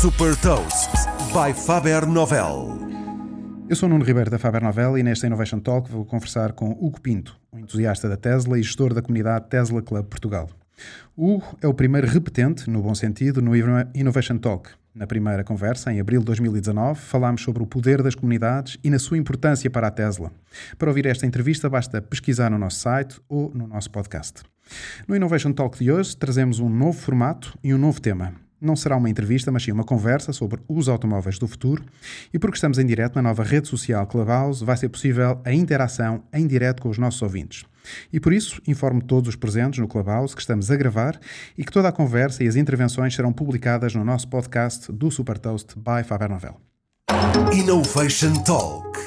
Super Toast by Faber Novel. Eu sou Nuno Ribeiro da Faber Novel e nesta Innovation Talk vou conversar com Hugo Pinto, um entusiasta da Tesla e gestor da comunidade Tesla Club Portugal. Hugo é o primeiro repetente, no bom sentido, no Innovation Talk. Na primeira conversa, em abril de 2019, falámos sobre o poder das comunidades e na sua importância para a Tesla. Para ouvir esta entrevista, basta pesquisar no nosso site ou no nosso podcast. No Innovation Talk de hoje, trazemos um novo formato e um novo tema. Não será uma entrevista, mas sim uma conversa sobre os automóveis do futuro. E porque estamos em direto na nova rede social Clubhouse, vai ser possível a interação em direto com os nossos ouvintes. E por isso, informo todos os presentes no Clubhouse que estamos a gravar e que toda a conversa e as intervenções serão publicadas no nosso podcast do Super Toast by Faber Novel. Innovation Talk.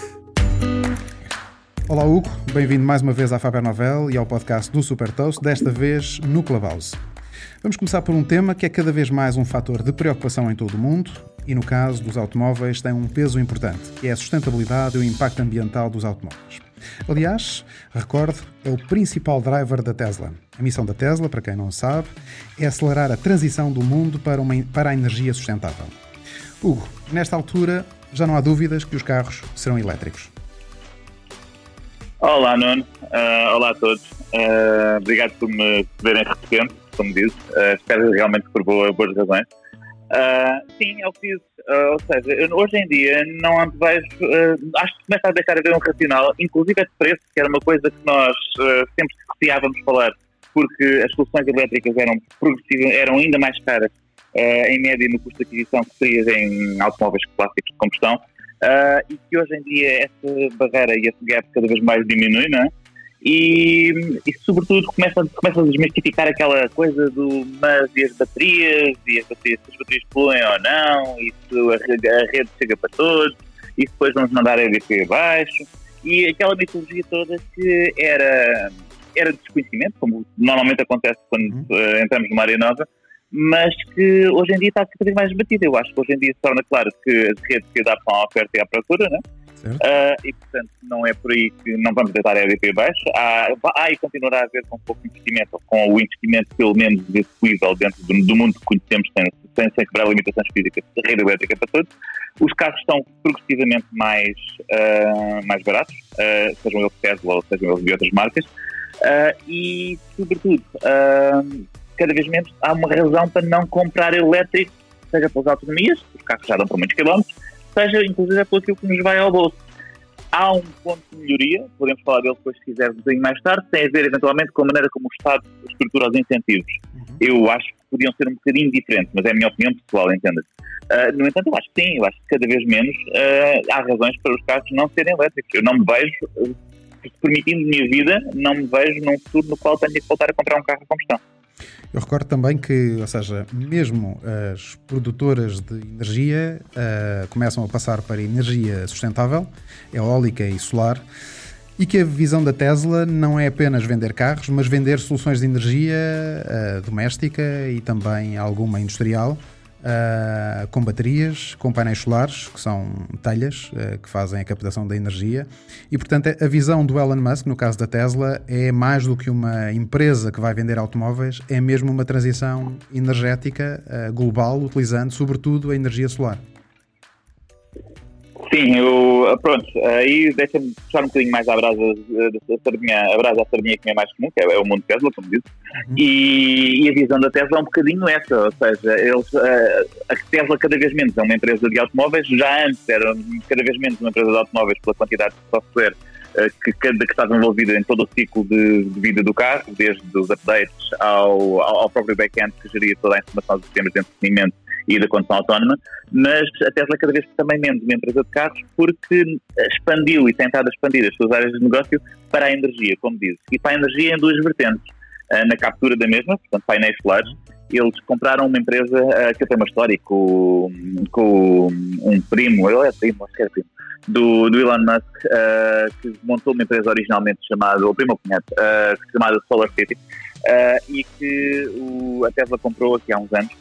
Olá Hugo, bem-vindo mais uma vez à Faber Novel e ao podcast do Super Toast, desta vez no Clubhouse. Vamos começar por um tema que é cada vez mais um fator de preocupação em todo o mundo e, no caso dos automóveis, tem um peso importante, que é a sustentabilidade e o impacto ambiental dos automóveis. Aliás, recordo, é o principal driver da Tesla. A missão da Tesla, para quem não sabe, é acelerar a transição do mundo para, uma, para a energia sustentável. Hugo, nesta altura já não há dúvidas que os carros serão elétricos. Olá, Nuno. Uh, olá a todos. Uh, obrigado por me verem repetente, como dizes. Uh, espero realmente por boa, boas razões. sim, é o que dizes. ou seja, hoje em dia não vejo. acho que começa a deixar de haver um racional, inclusive de preço, que era uma coisa que nós sempre receávamos falar, porque as soluções elétricas eram, eram ainda mais caras, em média, no custo de aquisição que terias em automóveis clássicos de combustão. Uh, e que hoje em dia essa barreira e esse gap cada vez mais diminui, não é? E, e sobretudo começa, começa a desmistificar aquela coisa do mas e as baterias, e as baterias, se as baterias poluem ou não, e se a, a rede chega para todos, e depois vamos mandar a EDP abaixo, e aquela mitologia toda que era, era desconhecimento, como normalmente acontece quando uh, entramos numa área nova, mas que hoje em dia está cada vez mais debatida. Eu acho que hoje em dia se torna claro que as redes se adaptam à oferta e à procura, né? Uh, e portanto não é por aí que não vamos deitar a EDP baixo. Há, há e continuará a haver com pouco investimento, ou com o investimento pelo menos execuível dentro do, do, mundo que conhecemos, sem, sem, sem quebrar limitações físicas da rede elétrica para todos. Os carros estão progressivamente mais, uh, mais baratos, uh, sejam eles Tesla ou sejam eles de outras marcas, e sobretudo cada vez menos há uma razão para não comprar elétrico, seja pelas autonomias, os carros já dão por muitos quilómetros, seja inclusive aquilo que nos vai ao bolso. Há um ponto de melhoria, podemos falar dele depois se quiser um bocadinho mais tarde, tem a ver eventualmente com a maneira como o Estado estrutura os incentivos. Uhum. Eu acho que podiam ser um bocadinho diferentes, mas é a minha opinião pessoal, entenda uh, No entanto, eu acho que sim, eu acho que cada vez menos uh, há razões para os carros não serem elétricos. Eu não me vejo, uh, permitindo minha vida, não me vejo num futuro no qual tenha que voltar a comprar um carro a combustão. Eu recordo também que, ou seja, mesmo as produtoras de energia uh, começam a passar para energia sustentável, eólica e solar, e que a visão da Tesla não é apenas vender carros, mas vender soluções de energia uh, doméstica e também alguma industrial uh, com baterias, com painéis solares, que são telhas uh, que fazem a captação da energia. E, portanto, a visão do Elon Musk, no caso da Tesla, é mais do que uma empresa que vai vender automóveis, é mesmo uma transição energética uh, global, utilizando, sobretudo, a energia solar. Sim, eu, pronto, aí deixa-me puxar um bocadinho mais a brasa da sardinha, a brasa da sardinha que é mais comum, que é, é o mundo Tesla, como disse, uhum. e, e, a visão da Tesla é um bocadinho essa, ou seja, eles, a, a Tesla cada vez menos é uma empresa de automóveis, já antes era cada vez menos uma empresa de automóveis pela quantidade de software que, que, que estava envolvida em todo o ciclo de, de, vida do carro, desde os updates ao, ao, ao próprio back-end que geria toda a informação dos sistemas de entretenimento e da condução autónoma, mas a Tesla cada vez também menos uma empresa de carros porque expandiu e a expandir as suas áreas de negócio para a energia, como diz, e para a energia em duas vertentes. Ah, na captura da mesma, portanto, painéis solares, eles compraram uma empresa uh, que tem uma história com, com um primo, ele é primo, acho que é primo, do, do Elon Musk, uh, que montou uma empresa originalmente chamada, o primo cunhado, uh, chamada Solar City, e que o, a Tesla comprou aqui há uns anos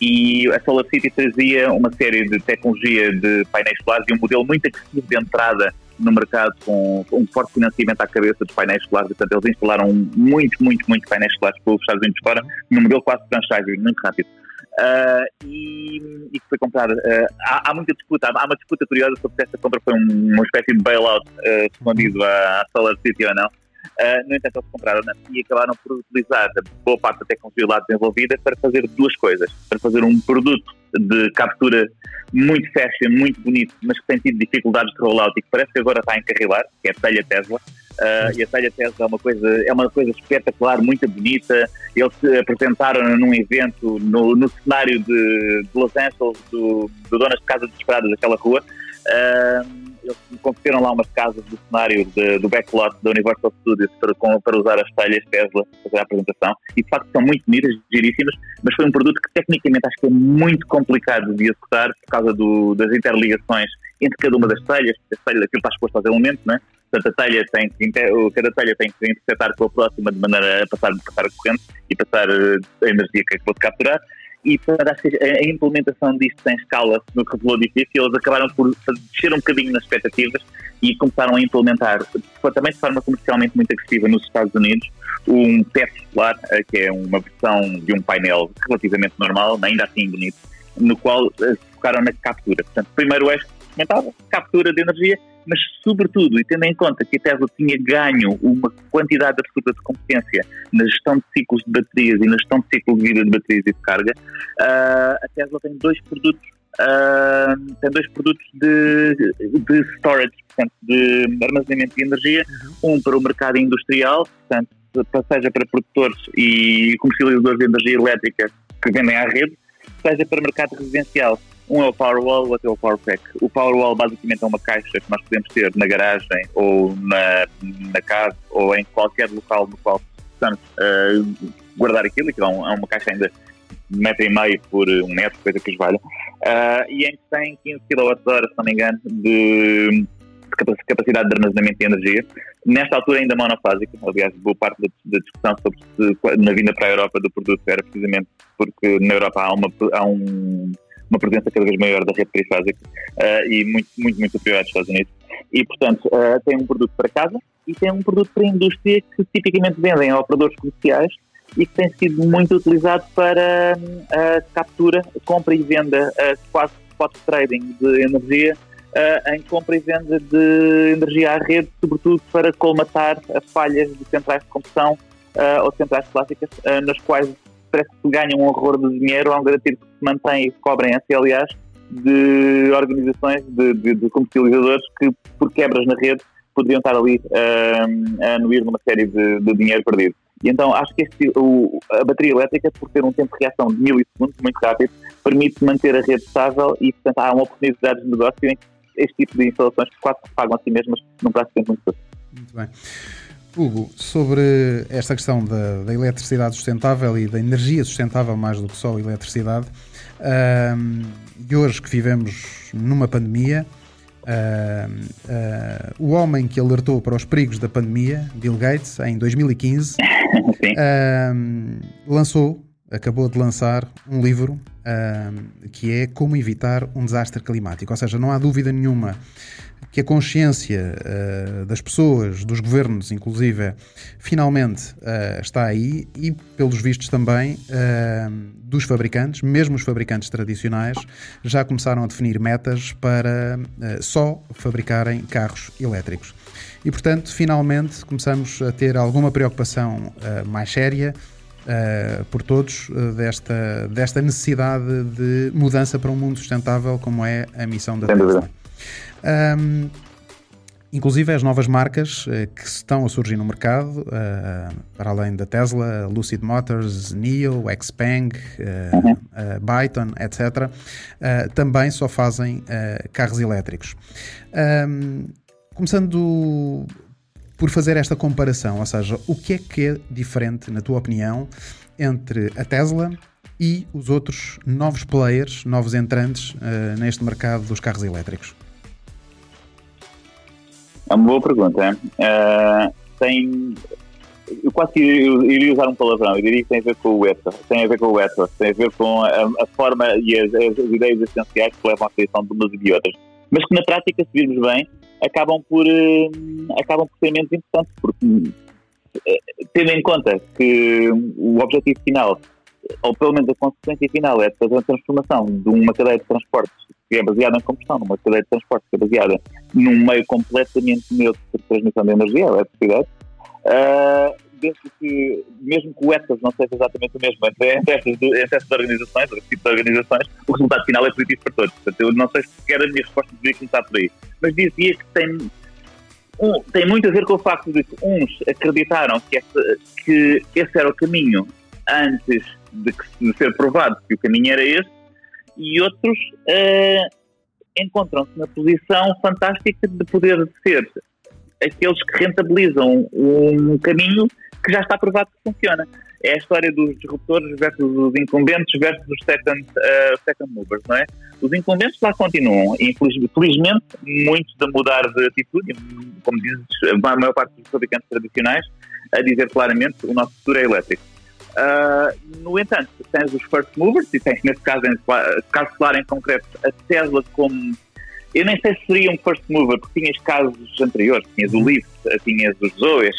e a Solar City trazia uma série de tecnologia de painéis solares e um modelo muito agressivo de entrada no mercado com um forte financiamento à cabeça dos painéis solares, portanto eles instalaram muito, muito, muito painéis solares pelos Estados Unidos fora, num modelo quase franchise, muito rápido. Uh, e, e, que foi comprada. Uh, há, há, muita disputa, há, há, uma disputa curiosa sobre se esta compra foi um, uma espécie de bailout uh, escondido à, à Solar City ou não. No entanto, eles compraram e acabaram por utilizar boa parte da tecnologia lá desenvolvida para fazer duas coisas. Para fazer um produto de captura muito fashion, muito bonito, mas que tem tido dificuldades de rollout e que parece que agora está a encarrilar, que é a telha Tesla. Uh, e a telha Tesla é uma coisa, é uma coisa espetacular, muito bonita. Eles se apresentaram num evento no, no cenário de, de, Los Angeles, do, do Donas de Casa Desesperadas daquela rua. Uh, eles converteram lá umas casas do cenário de, do backlot da Universal Studios para, com, para usar as telhas Tesla para fazer a apresentação e de facto são muito bonitas, giríssimas, mas foi um produto que tecnicamente acho que é muito complicado de executar por causa do, das interligações entre cada uma das telhas, porque a telha, aquilo está exposto aos elementos, né? Portanto, a telha tem que, cada telha tem que interceptar com a próxima de maneira a passar, passar a corrente e passar eh, a energia que acabou de capturar e para a implementação disto em escala no que revelou difícil, eles acabaram por descer um bocadinho nas expectativas e começaram a implementar, também de forma comercialmente muito agressiva nos Estados Unidos, um teto solar, eh, que é uma versão de um painel relativamente normal, ainda assim bonito, no qual se focaram na captura. Portanto, primeiro eixo que comentava, captura de energia, mas sobretudo, e tendo em conta que a Tesla tinha ganho uma quantidade absoluta de competência na gestão de ciclos de baterias e na gestão de ciclo de vida de baterias e de carga, uh, a Tesla tem dois produtos Uh, tem dois produtos de, de storage, portanto, de armazenamento de energia, uhum. um para o mercado industrial, portanto, seja para produtores e comercializadores de energia elétrica que vendem à rede, seja para o mercado residencial. Um é o Powerwall, o outro é o Powerpack. O Powerwall basicamente é uma caixa que nós podemos ter na garagem ou na, na casa ou em qualquer local no qual possamos uh, guardar aquilo, que é, um, é uma caixa ainda de metro e meio por um metro, coisa que os valha, uh, e em que tem 15 kWh, se não me engano, de capacidade de armazenamento de energia. Nesta altura ainda monofásica, aliás, boa parte da, discussão sobre se na vinda para a Europa do produto era precisamente porque na Europa há, uma, há um uma presença cada vez maior da rede perifásica uh, e muito, muito, muito superior aos Estados Unidos. E, portanto, uh, tem um produto para casa e tem um produto para a indústria que tipicamente vendem a operadores comerciais e que tem sido muito utilizado para uh, captura, compra e venda, quase spot trading de energia, em compra e venda de energia à rede, sobretudo para colmatar as falhas de centrais de combustão ou centrais clássicas, nas quais parece que ganham um horror de dinheiro ao garantir que se mantém e cobrem aliás, de organizações, de, de, de, comercializadores que, por quebras na rede, poderiam estar ali uh, a anuir numa série de, de, dinheiro perdido. E então acho que este, o, a bateria elétrica, por ter um tempo de reação de milissegundos, muito rápido, permite manter a rede estável e, portanto, há uma oportunidade de negócio em que este tipo de instalações quase se pagam a si mesmas num prazo de tempo muito curto. Muito bem. Hugo, sobre esta questão da, da, eletricidade sustentável e da energia sustentável, mais do que só a eletricidade, uh, e hoje que vivemos numa pandemia, uh, uh, o homem que alertou para os perigos da pandemia, Bill Gates, em 2015, lançou, acabou de lançar um livro que é Como Evitar um Desastre Climático. Ou seja, não há dúvida nenhuma que a consciência uh, das pessoas, dos governos, inclusive, finalmente uh, está aí e, pelos vistos também, uh, dos fabricantes, mesmo os fabricantes tradicionais, já começaram a definir metas para só fabricarem carros elétricos. E, portanto, finalmente começamos a ter alguma preocupação mais séria. Uh, por todos uh, desta, desta necessidade de mudança para um mundo sustentável, como é a missão da Tesla. Um, inclusive as novas marcas uh, que estão a surgir no mercado, uh, para além da Tesla, Lucid Motors, NIO, Xpeng, uh, uhum. Byton, etc., também só fazem carros elétricos. Um, começando por fazer esta comparação, ou seja, o que é que é diferente, na tua opinião, entre a Tesla e os outros novos players, novos entrantes neste mercado dos carros elétricos? É uma boa pergunta. Uh, tem. Eu quase iria usar um palavrão, eu diria que tem a ver com o ethos, tem a ver com o ethos, tem a ver com a, a forma e as, as, ideias essenciais que levam à criação de umas e de outras, mas que na prática, se virmos bem, acabam por, uh, acabam por ser menos importantes, porque uh, tendo em conta que o objetivo final ou pelo menos a consequência final, é fazer a transformação de uma cadeia de transportes que é baseada em combustão, numa cadeia de transportes que é baseada num meio completamente neutro de transmissão de energia, eletricidade, uh, que, mesmo que o ETAS não seja exatamente o mesmo entre, estas, entre estas organizações, este tipo de organizações, o resultado final é positivo para todos. Portanto, eu não sei se sequer a minha resposta deveria começar por aí. Mas dizia que tem, um, tem muito a ver com o facto de que uns acreditaram que esse, que esse era o caminho antes de, que, de ser provado que o caminho era esse, e outros uh, encontram-se na posição fantástica de poder ser aqueles que rentabilizam um caminho que já está provado que funciona. É a história dos disruptores versus os incumbentes versus os second, uh, second movers, não é? Os incumbentes lá continuam, e felizmente muitos a mudar de atitude, como dizes, a maior parte dos fabricantes tradicionais, a dizer claramente o nosso futuro é elétrico. Uh, no entanto, tens os first movers, e tens nesse caso, em, caso claro em concreto, a Tesla como eu nem sei se seria um first mover, porque tinhas casos anteriores, tinhas o uhum. Lyft, tinhas os Zoes,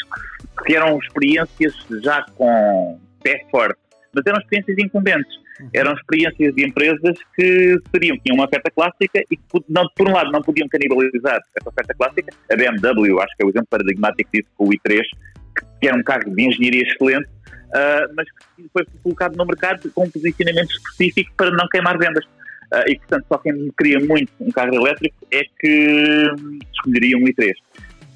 que eram experiências já com pé forte, mas eram experiências incumbentes. Uhum. Eram experiências de empresas que seriam, tinham uma oferta clássica e que, não, por um lado, não podiam canibalizar essa oferta clássica. A BMW, acho que é o exemplo paradigmático disso com o i3, que era um carro de engenharia excelente, uh, mas que foi colocado no mercado com um posicionamento específico para não queimar vendas. Uh, e, portanto, só quem queria muito um carro elétrico é que escolheria um i3.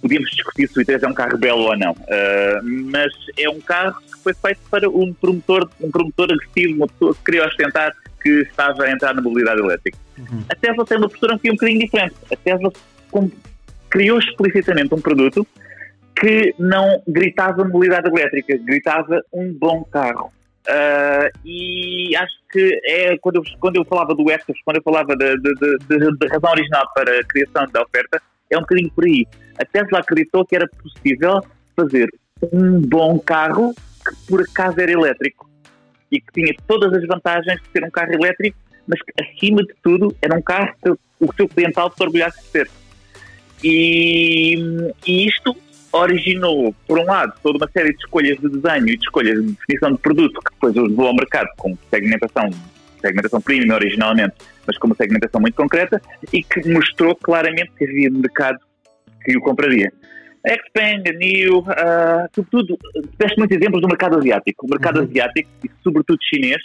Podíamos discutir se o i3 é um carro belo ou não, uh, mas é um carro que foi feito para um promotor, um promotor agressivo, uma pessoa que queria ostentar que estava a entrar na mobilidade elétrica. Uhum. A Tesla tem uma postura um bocadinho diferente. A Tesla criou explicitamente um produto que não gritava mobilidade elétrica, gritava um bom carro. Uh, e acho que é quando eu, quando eu falava do Extras, quando eu falava da razão original para a criação da oferta, é um bocadinho por aí. A Tesla acreditou que era possível fazer um bom carro que por acaso era elétrico e que tinha todas as vantagens de ser um carro elétrico, mas que acima de tudo era um carro que o seu clientela se orgulhasse de ser. E, e isto originou, por um lado, toda uma série de escolhas de desenho e de escolhas de definição de produto que depois os levou ao mercado com segmentação, segmentação premium originalmente, mas com uma segmentação muito concreta e que mostrou claramente que havia mercado que o compraria. A New, uh, sobretudo, deste muitos exemplos do mercado asiático. O mercado uhum. asiático, e sobretudo chinês,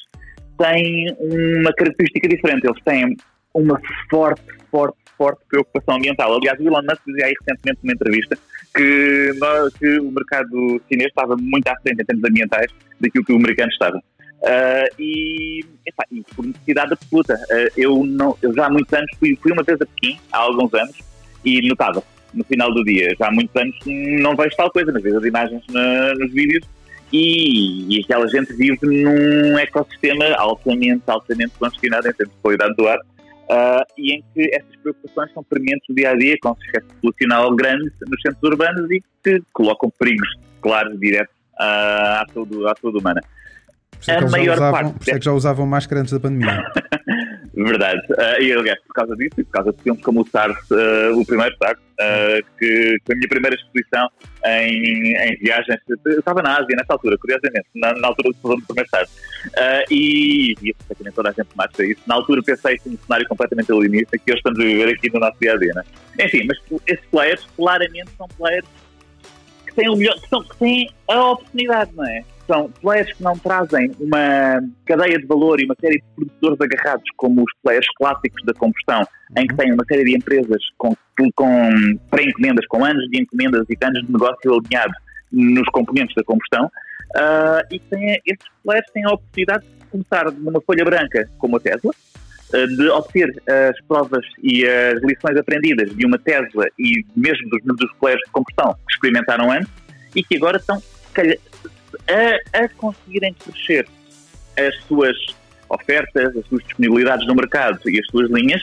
tem uma característica diferente. Eles têm uma forte, forte, forte preocupação ambiental. Aliás, o Elon Musk dizia aí recentemente numa entrevista que, nós, que o mercado chinês estava muito à frente em termos ambientais daquilo que o americano estava. Uh, e, epá, e, por necessidade absoluta. Uh, eu, não, eu já há muitos anos fui, fui uma vez a Pequim, há alguns anos, e notava no final do dia. Já há muitos anos não vejo tal coisa, mas vejo as imagens na, nos vídeos e, e, aquela gente vive num ecossistema altamente, altamente congestionado em termos de qualidade do ar uh, e em que essas preocupações são prementes no dia a dia, com um sucesso populacional grande nos centros urbanos e que colocam perigos claros diretos uh, à, saúde, à saúde humana. Por é a maior usavam. Por isso é que já usavam máscara antes da pandemia. Verdade. Uh, e aliás, por causa disso e por causa de filmes como o SARS, uh, o primeiro SARS, uh, que foi a minha primeira exposição em, em viagens. Eu estava na Ásia nessa altura, curiosamente, na, na altura do primeiro SARS. e, e praticamente toda a gente máscara isso. Na altura pensei que um cenário completamente alinista que hoje estamos a viver aqui no nosso dia a dia. Né? Enfim, mas esses players claramente são players que têm o melhor, que, são, que têm a oportunidade, não é? São players que não trazem uma cadeia de valor e uma série de produtores agarrados como os players clássicos da combustão, em que uhum. têm uma série de empresas com, com pré-encomendas, com anos de encomendas e anos de negócio alinhados nos componentes da combustão, uh, e têm, esses players têm a oportunidade de começar numa folha branca como a Tesla, uh, de obter as provas e as lições aprendidas de uma Tesla e mesmo dos, dos players de combustão que experimentaram antes e que agora estão a, a conseguirem crescer as suas ofertas, as suas disponibilidades no mercado e as suas linhas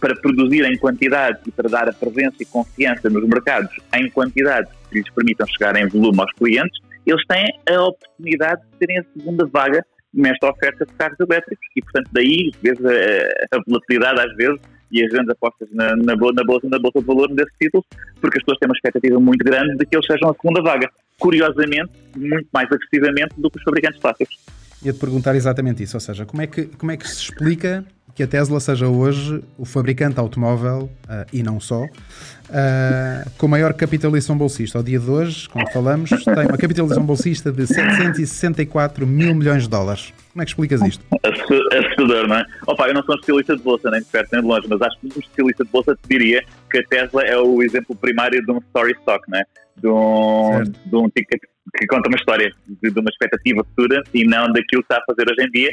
para produzir em quantidade e para dar a presença e confiança nos mercados em quantidade que lhes permitam chegar em volume aos clientes, eles têm a oportunidade de terem a segunda vaga nesta oferta de carros elétricos. E, portanto, daí vezes a, a volatilidade às vezes e as grandes apostas na, na, na, bolsa, na bolsa de valor desses títulos, porque as pessoas têm uma expectativa muito grande de que eles sejam a segunda vaga. Curiosamente, muito mais agressivamente do que os fabricantes clássicos. ia-te perguntar exatamente isso, ou seja, como é, que, como é que se explica que a Tesla seja hoje o fabricante automóvel, uh, e não só, uh, com maior capitalização bolsista. Ao dia de hoje, como falamos, tem uma capitalização bolsista de 764 mil milhões de dólares. Como é que explicas isto? Assustador, não é? Opa, eu não sou um especialista de bolsa, nem de perto nem de longe, mas acho que um especialista de bolsa te diria que a Tesla é o exemplo primário de um story stock, não é? De um, de um ticket que conta uma história de, de uma expectativa futura e não daquilo que está a fazer hoje em dia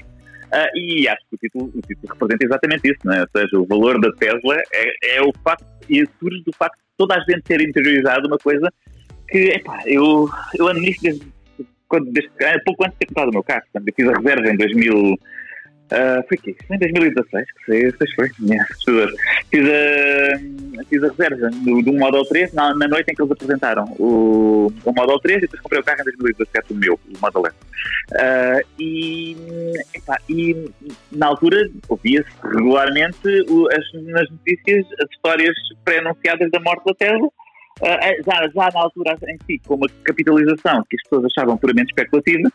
Uh, e acho que o título, o título representa exatamente isso, não é? ou seja, o valor da Tesla é, é o facto, e surge do facto de toda a gente ter interiorizado uma coisa que, epá, eu, eu ando nisto desde, quando, desde, pouco antes de ter comprado o meu carro, portanto, eu fiz a reserva em 2000, Uh, foi que Em 2016, que sei, sei foi. Yeah, fiz, a, fiz a reserva do, do Model 3 na, na, noite em que eles apresentaram o, o Model 3 e depois comprei o carro em 2017, o meu, o Model S. Uh, e, epá, e na altura ouvia-se regularmente o, as, nas notícias as histórias pré-anunciadas da morte da Tesla. Uh, já, já na altura em si, com uma capitalização que as pessoas achavam puramente especulativa,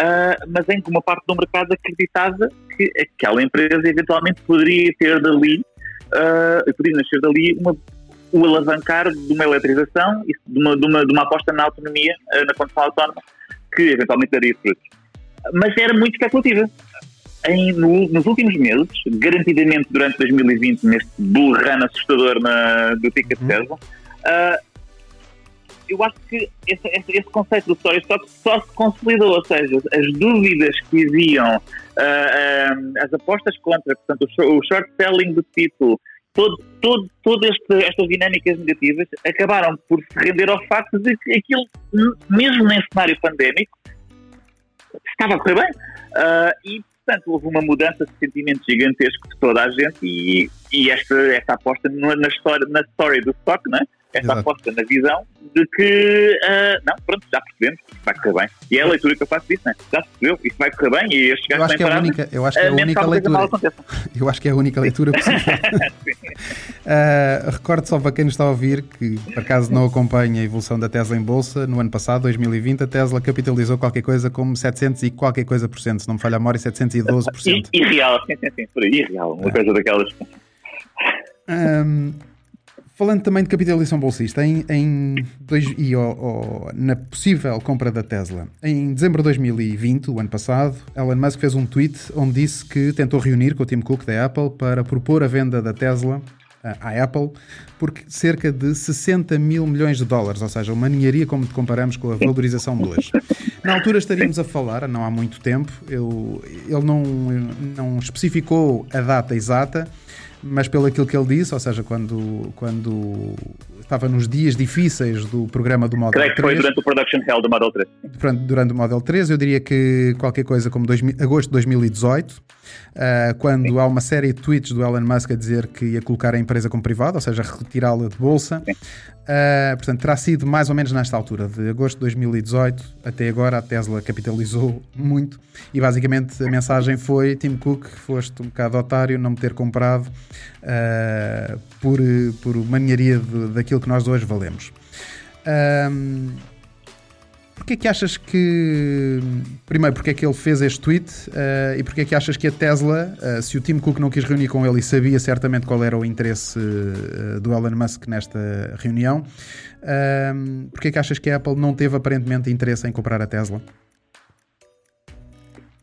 uh, mas em que uma parte do mercado acreditava que aquela empresa eventualmente poderia ter dali, uh, poderia nascer dali uma, o alavancar de uma eletrização e de uma, de uma, de uma aposta na autonomia, uh, na condução autónoma, que eventualmente daria frutos. Mas era muito especulativa. Em, no, nos últimos meses, garantidamente durante 2020, neste run assustador na, do ticket uhum. Tesla, uh, eu acho que esse, esse, esse, conceito do story stock só se consolidou, ou seja, as dúvidas que haviam, uh, uh, as apostas contra, portanto, o, short selling do título, todo, todo, todas este, estas dinâmicas negativas acabaram por se render ao facto de que aquilo, mesmo em cenário pandémico, estava a correr bem. Uh, e, portanto, houve uma mudança de sentimento gigantesco de toda a gente e, e esta, esta aposta na história, na story do stock, não é? Esta Exato. aposta na visão de que, uh, não, pronto, já percebemos, vai correr bem. E é a leitura que eu faço disso, né? já percebeu, isto vai correr bem e estes gajos eu acho que é a única, Eu acho que é a uh, única leitura. Eu acho que é a única leitura possível. uh, recordo só para quem nos está a ouvir que, por acaso, não acompanha a evolução da Tesla em bolsa, no ano passado, 2020, a Tesla capitalizou qualquer coisa como 700 e qualquer coisa por cento, se não me falha a memória, 712%. Irreal, sim, sim, sim, por aí, irreal, uma é. coisa daquelas. Um, Falando também de capitalização bolsista, em, em dois, e na possível compra da Tesla, em dezembro de 2020, o ano passado, Elon Musk fez um tweet onde disse que tentou reunir com o Tim Cook da Apple para propor a venda da Tesla à Apple por cerca de 60 mil milhões de dólares, ou seja, uma ninharia como comparamos com a valorização de hoje. Na altura estaríamos a falar, não há muito tempo, eu, ele não, não especificou a data exata, mas pelo aquilo que ele disse, ou seja, quando, quando estava nos dias difíceis do programa do Model Creio 3. Creio que foi durante o production hell do Model 3. Durante, durante o Model 3, eu diria que qualquer coisa como dois, agosto de 2018, uh, quando Sim. há uma série de tweets do Elon Musk a dizer que ia colocar a empresa como privada, ou seja, retirá-la de bolsa. Uh, portanto, terá sido mais ou menos nesta altura, de agosto de 2018 até agora, a Tesla capitalizou muito e basicamente a mensagem foi: Tim Cook, foste um bocado otário não me ter comprado uh, por, por manharia de, daquilo que nós hoje valemos. Um, Porquê é que achas que. Primeiro, porque é que ele fez este tweet uh, e porque é que achas que a Tesla, uh, se o Tim Cook não quis reunir com ele e sabia certamente qual era o interesse uh, do Elon Musk nesta reunião, uh, porque é que achas que a Apple não teve aparentemente interesse em comprar a Tesla?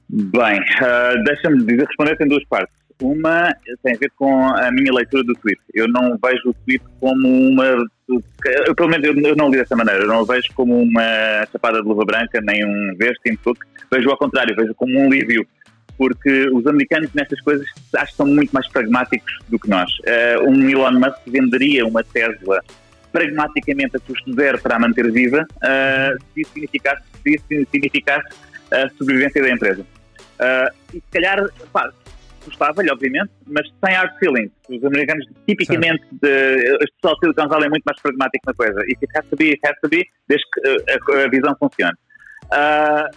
Bem, deixa-me responder em duas partes. Uma tem a ver com a minha leitura do tweet. Eu não vejo o tweet como uma. Eu, pelo menos eu não li dessa maneira. Eu não o vejo como uma chapada de luva branca, nem um veste em truque. Vejo ao contrário, vejo como um alívio. Porque os americanos nestas coisas acho que são muito mais pragmáticos do que nós. Uh, um Elon Musk venderia uma Tesla pragmaticamente a custo zero para a manter viva, uh, se isso significasse, se isso significasse a sobrevivência da empresa. Uh, e se calhar, pá, gostava-lhe, obviamente, mas sem hard feelings. Os americanos, tipicamente, de, pessoas de Silicon Valley é muito mais pragmático na coisa. E it has to be, it has to be, desde que uh, a, a, visão funcione. Uh,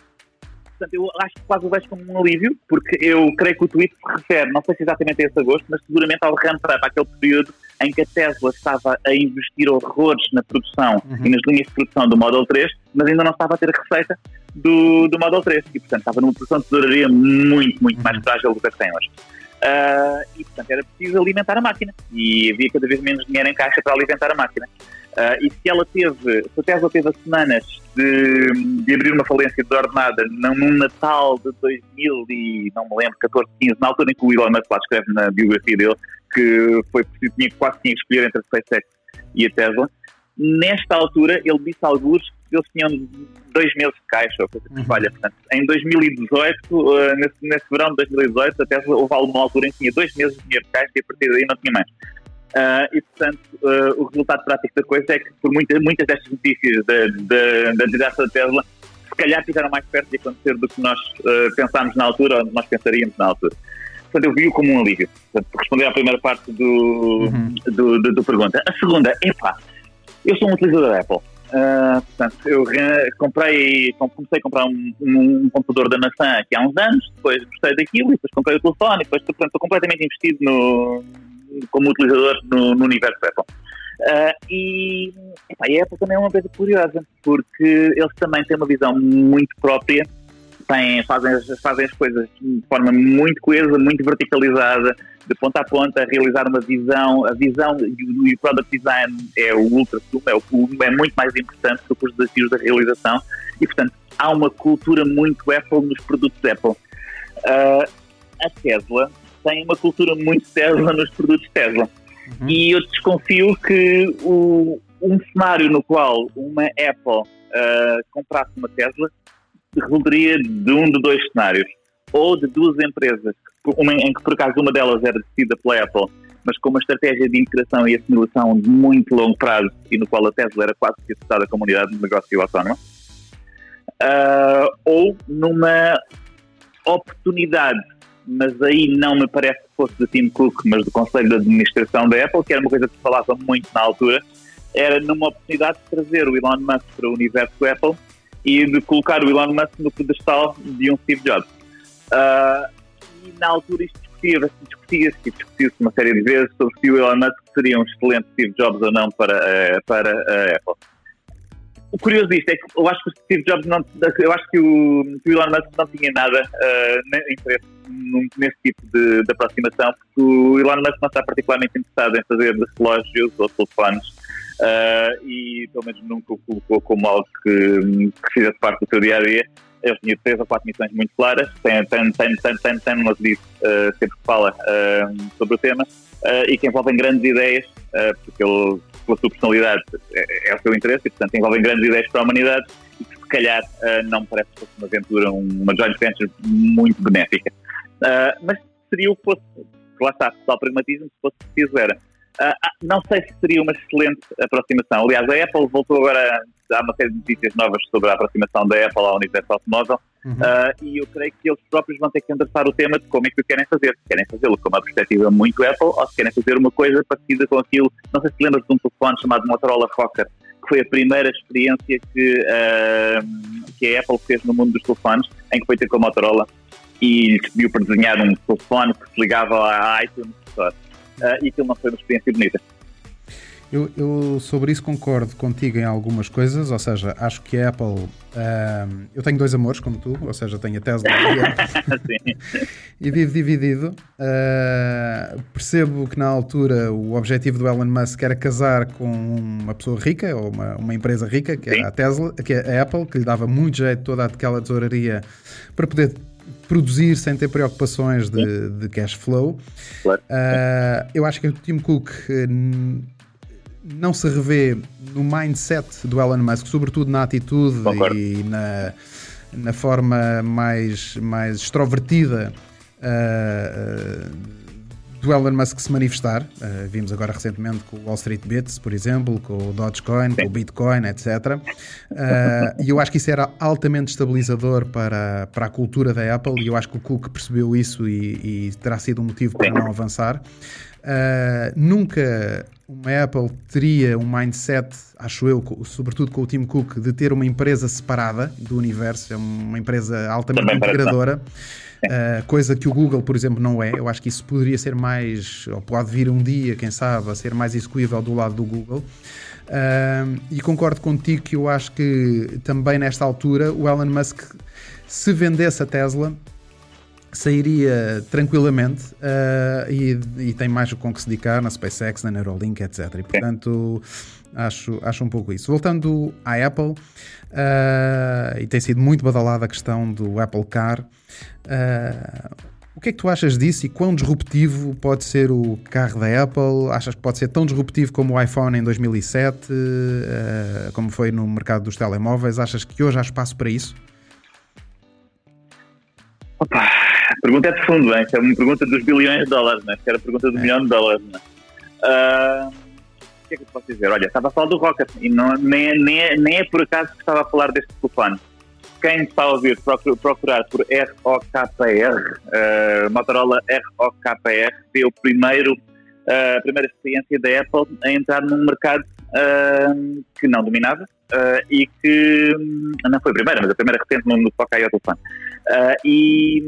portanto, eu acho que quase o vejo como um alívio, porque eu creio que o tweet se refere, não sei se exatamente a esse agosto, mas seguramente ao ramp para aquele período em que a Tesla estava a investir horrores na produção uhum. e nas linhas de produção do Model 3, mas ainda não estava a ter a receita do, do Model 3. E, portanto, estava numa produção de tesouraria muito, muito mais frágil do que a que tem hoje. Uh, e, portanto, era preciso alimentar a máquina. E havia cada vez menos dinheiro em caixa para alimentar a máquina. Uh, e se ela teve, se a Tesla teve semanas de, de abrir uma falência desordenada num Natal de 2000 e não me lembro, 14, 15, na altura em que o Elon Musk lá escreve na biografia dele que foi preciso, tinha, quase que escolher entre a SpaceX e a Tesla, nesta altura ele disse a alguns que eles tinham dois meses de caixa, ou coisa que uhum. falha. Portanto, em 2018, uh, ah, nesse, nesse verão de 2018, a Tesla houve uma altura em que tinha dois meses de dinheiro de caixa e a partir daí não tinha mais. Uh, e, portanto, uh, o resultado prático da coisa é que, por muita, muitas destas notícias da, da, da desastre da Tesla, se calhar estiveram mais perto de acontecer do que nós uh, pensámos na altura ou nós pensaríamos na altura. Portanto, eu vi-o como um alívio. Portanto, responder à primeira parte do, uhum. do, do, do, pergunta. A segunda, é pá, eu sou um utilizador da Apple. Uh, portanto, eu comprei, comecei a comprar um, um, um, computador da maçã aqui há uns anos, depois gostei daquilo, e depois comprei o telefone, e depois portanto, estou completamente investido no, como utilizador no, no universo Apple. Uh, e epá, a Apple também é uma coisa curiosa, porque eles também têm uma visão muito própria, têm, fazem, fazem as coisas de forma muito coesa, muito verticalizada, de ponta a ponta, realizar uma visão, a visão e o product design é o ultra é, o, é muito mais importante do que os desafios da realização e, portanto, há uma cultura muito Apple nos produtos Apple. Uh, a Tesla tem uma cultura muito Tesla nos produtos Tesla. Uhum. E eu desconfio que o, um cenário no qual uma Apple uh, comprasse uma Tesla resultaria de um de dois cenários. Ou de duas empresas, uma, em que por acaso uma delas era decidida pela Apple, mas com uma estratégia de integração e assimilação de muito longo prazo e no qual a Tesla era quase que acessada como unidade de negócio autónoma. Uh, ou numa oportunidade mas aí não me parece que fosse do Tim Cook, mas do Conselho de Administração da Apple, que era uma coisa que se falava muito na altura, era numa oportunidade de trazer o Elon Musk para o universo Apple e de colocar o Elon Musk no pedestal de um Steve Jobs. Uh, e na altura isto discutia-se discutia discutia uma série de vezes sobre se o Elon Musk seria um excelente Steve Jobs ou não para, uh, para a Apple o curioso disto é que eu acho que o Steve Jobs não, eu acho que o, que o Elon Musk não tinha nada uh, interesse nesse tipo de, de, aproximação, porque o Elon Musk não está particularmente interessado em fazer relógios ou telefones uh, e pelo menos nunca o colocou como algo que, que fizesse parte do seu dia a dia. Ele tinha três ou quatro missões muito claras, tem, tem, tem, tem, tem, tem uma uh, sempre que fala uh, sobre o tema e que envolvem grandes ideias, porque ele pela sua personalidade, é, é, o seu interesse e, portanto, envolvem grandes ideias para a humanidade e que, se calhar, não me parece que fosse uma aventura, uma joint venture muito benéfica. Mas seria o que fosse, lá está, total pragmatismo, se fosse preciso era. Uh, não sei se seria uma excelente aproximação. Aliás, a Apple voltou agora, há uma série de notícias novas sobre a aproximação da Apple ao universo automóvel uhum. uh, e eu creio que eles próprios vão ter que endereçar o tema de como é que o querem fazer. Se querem fazê-lo com uma perspectiva muito Apple ou se querem fazer uma coisa parecida com aquilo. Não sei se lembras de um telefone chamado Motorola Fokker, que foi a primeira experiência que, uh, que a Apple fez no mundo dos telefones, em que foi ter com a Motorola e pediu para desenhar um telefone que se ligava à iTunes Store uh, e aquilo não foi uma experiência bonita. Eu, eu, sobre isso concordo contigo em algumas coisas, ou seja, acho que a Apple. Uh, eu tenho dois amores, como tu, ou seja, tenho a Tesla e a Apple. e vivo dividido. Uh, percebo que na altura o objetivo do Elon Musk era casar com uma pessoa rica, ou uma, uma empresa rica, que é a Tesla, que é a Apple, que lhe dava muito jeito toda aquela tesouraria para poder produzir sem ter preocupações de, de cash flow. Claro. Uh, eu acho que o Tim Cook eh, não se revê no mindset do Elon Musk, sobretudo na atitude Concordo. e na, na forma mais, mais extrovertida uh, uh, do Elon Musk se manifestar. Uh, vimos agora recentemente com o Wall Street Bits, por exemplo, com o Dogecoin, Sim. com o Bitcoin, etc. Uh, e eu acho que isso era altamente estabilizador para, para a cultura da Apple e eu acho que o Cook percebeu isso e, e terá sido um motivo para não avançar. Uh, nunca uma Apple teria um mindset, acho eu, sobretudo com o Tim Cook, de ter uma empresa separada do universo, é uma empresa altamente integradora. uh, coisa que o Google, por exemplo, não é. Eu acho que isso poderia ser mais, ou pode vir um dia, quem sabe, a ser mais execuível do lado do Google. Uh, e concordo contigo que eu acho que também nesta altura o Elon Musk, se vendesse a Tesla, sairia tranquilamente uh, e, e, tem mais com que se dedicar na SpaceX, na Neuralink, etc. E portanto acho, acho um pouco isso. Voltando à Apple, uh, e tem sido muito badalada a questão do Apple Car. Uh, o que é que tu achas disso e quão disruptivo pode ser o carro da Apple? Achas que pode ser tão disruptivo como o iPhone em 2007, uh, como foi no mercado dos telemóveis? Achas que hoje há espaço para isso? Opa, pergunta é de fundo, hein? é uma pergunta dos bilhões de dólares, né? que era a pergunta do é. milhão de dólares. Né? Uh, o que é que eu posso dizer? Olha, estava a falar do Rocket e não, nem, é, nem, é, nem é por acaso que estava a falar deste telefone quem está a ouvir procurar por ROKR, uh, Motorola ROKR, foi o primeiro, uh, a primeira experiência da Apple a entrar num mercado uh, que não dominava e que não foi a primeira, mas a primeira recente no, no que toca ao telefone. E,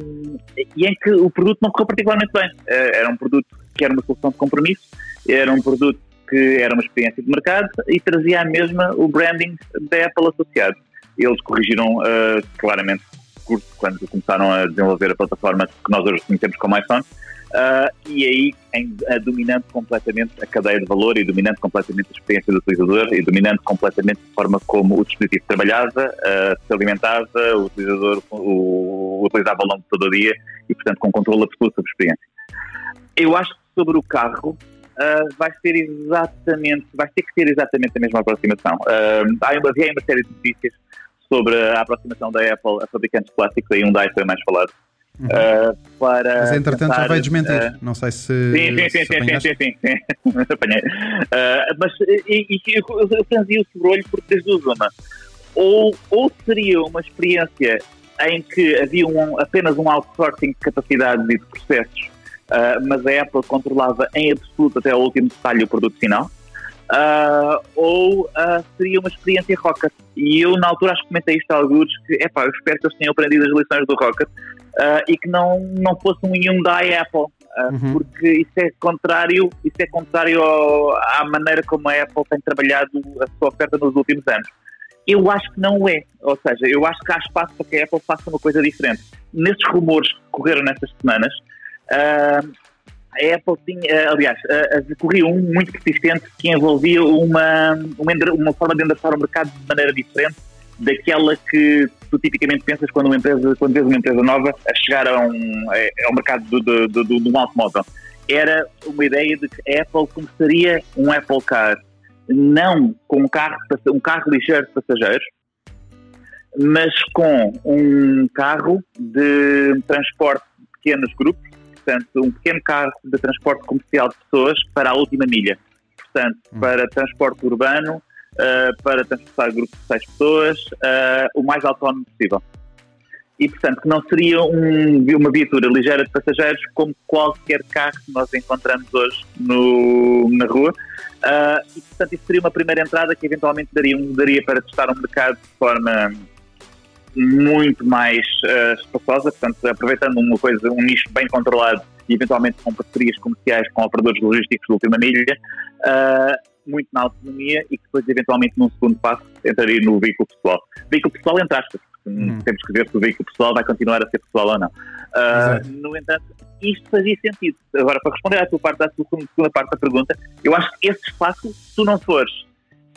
e, em que o produto não correu particularmente bem. era um produto que era uma solução de compromisso, era um produto que era uma experiência de mercado e trazia a mesma o branding da Apple associado eles corrigiram uh, claramente curso quando começaram a desenvolver a plataforma que nós hoje conhecemos como iPhone. Uh, e aí em, uh, dominando completamente a cadeia de valor e dominando completamente a experiência do utilizador e dominando completamente a forma como o dispositivo trabalhava, uh, se alimentava, o utilizador o, o utilizava ao longo de todo o dia e, portanto, com controle absoluto sobre a experiência. Eu acho que sobre o carro Uh, vai ser exatamente, vai ter que ter exatamente a mesma aproximação. Uh, há uma, havia uma série de notícias sobre a aproximação da Apple a fabricantes plásticos, aí um Hyundai foi mais falado. Uhum. Uh, para Mas entretanto tentar, já vai desmentir, uh, não sei se. Sim, sim, sim, sim, sim, sim, sim, sim. apanhei. Uh, mas e, e, eu, eu franzi o sobrolho porque das duas uma. Ou, ou seria uma experiência em que havia um, apenas um outsourcing de capacidades e de processos, mas a Apple controlava em absoluto até o último detalhe o produto final uh, ou uh, seria uma experiência Rocket. E eu, na altura, acho que comentei isto a alguns, que, epá, eu espero que eles tenham aprendido as lições do Rocket uh, e que não, não fosse um Hyundai Apple. Uhum. Porque isso é contrário, isso é contrário ao, à maneira como a Apple tem trabalhado a sua oferta nos últimos anos. Eu acho que não é. Ou seja, eu acho que há espaço para que a Apple faça uma coisa diferente. Nesses rumores que correram nestas semanas, uh, a Apple tinha, aliás, corria um muito persistente que envolvia uma, uma, uma forma de endereçar o mercado de maneira diferente daquela que tu tipicamente pensas quando uma empresa, quando vês uma empresa nova a chegar a um, ao mercado do, do, do, do, do automóvel. Era uma ideia de que a Apple começaria um Apple Car não com um carro, um carro ligeiro de passageiros, mas com um carro de transporte de pequenos grupos portanto, um pequeno carro de transporte comercial de pessoas para a última milha. Portanto, hum. para transporte urbano, uh, para transportar grupos de seis pessoas, uh, o mais autónomo possível. E, portanto, que não seria um, uma viatura ligeira de passageiros como qualquer carro que nós encontramos hoje no, na rua. Uh, e, portanto, isso seria uma primeira entrada que eventualmente daria, daria para testar um mercado de forma muito mais uh, espaçosa, portanto, aproveitando uma coisa, um nicho bem controlado e eventualmente com parcerias comerciais com operadores logísticos de última milha, uh, muito na autonomia e que depois, eventualmente, num segundo passo, entraria no veículo pessoal. Veículo pessoal, entre aspas, porque hum. temos que ver se o veículo pessoal vai continuar a ser pessoal ou não. Uh, no entanto, isto fazia sentido. Agora, para responder à tua parte, à tua segunda parte da pergunta, eu acho que esse espaço, se tu não fores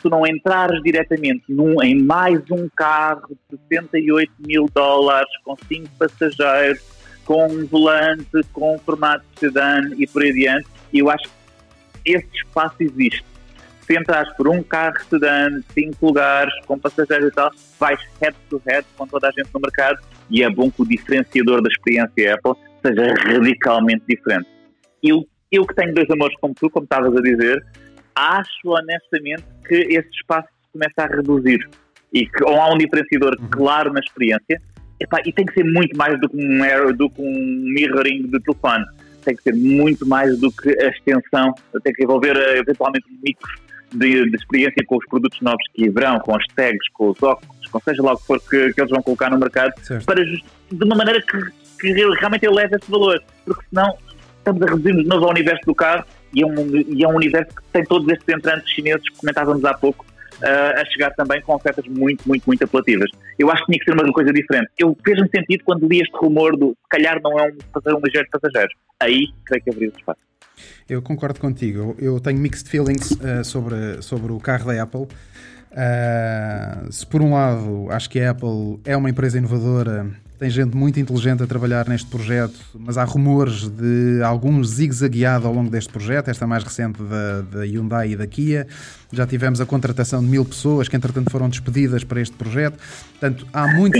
tu não entrares diretamente num, em mais um carro de 68 mil dólares, com 5 passageiros, com um volante, com um formato de sedã e por aí adiante, eu acho que esse espaço existe. Se entrares por um carro sedã, 5 lugares, com passageiros e tal, vais head to head com toda a gente no mercado e é bom que o diferenciador da experiência Apple seja radicalmente diferente. Eu, eu que tenho dois amores como tu, como estavas a dizer, acho honestamente que esse espaço começa a reduzir e que ou há um diferenciador uhum. claro na experiência epá, e tem que ser muito mais do que um, do que um mirroring de telefone tem que ser muito mais do que a extensão tem que envolver eh, eventualmente um mix de, de, experiência com os produtos novos que virão, com os tags, com os óculos, com seja lá o que for que, que eles vão colocar no mercado, certo. para de uma maneira que, que realmente eleve esse valor, porque senão estamos a reduzir-nos novo ao universo do carro e é, um, e é um universo que tem todos estes entrantes chineses que comentávamos há pouco, uh, a chegar também com ofertas muito, muito, muito apelativas. Eu acho que tinha que ser uma coisa diferente. Eu fez-me sentido quando li este rumor do se calhar não é um, fazer um ligeiro de passageiros. Aí creio que haveria espaço. Eu concordo contigo. Eu tenho mixed feelings uh, sobre, sobre o carro da Apple. Uh, se por um lado acho que a Apple é uma empresa inovadora, tem gente muito inteligente a trabalhar neste projeto, mas há rumores de alguns zigue-zagueado ao longo deste projeto, esta mais recente da, da Hyundai e da Kia. Já tivemos a contratação de mil pessoas que entretanto foram despedidas para este projeto. Portanto, há muito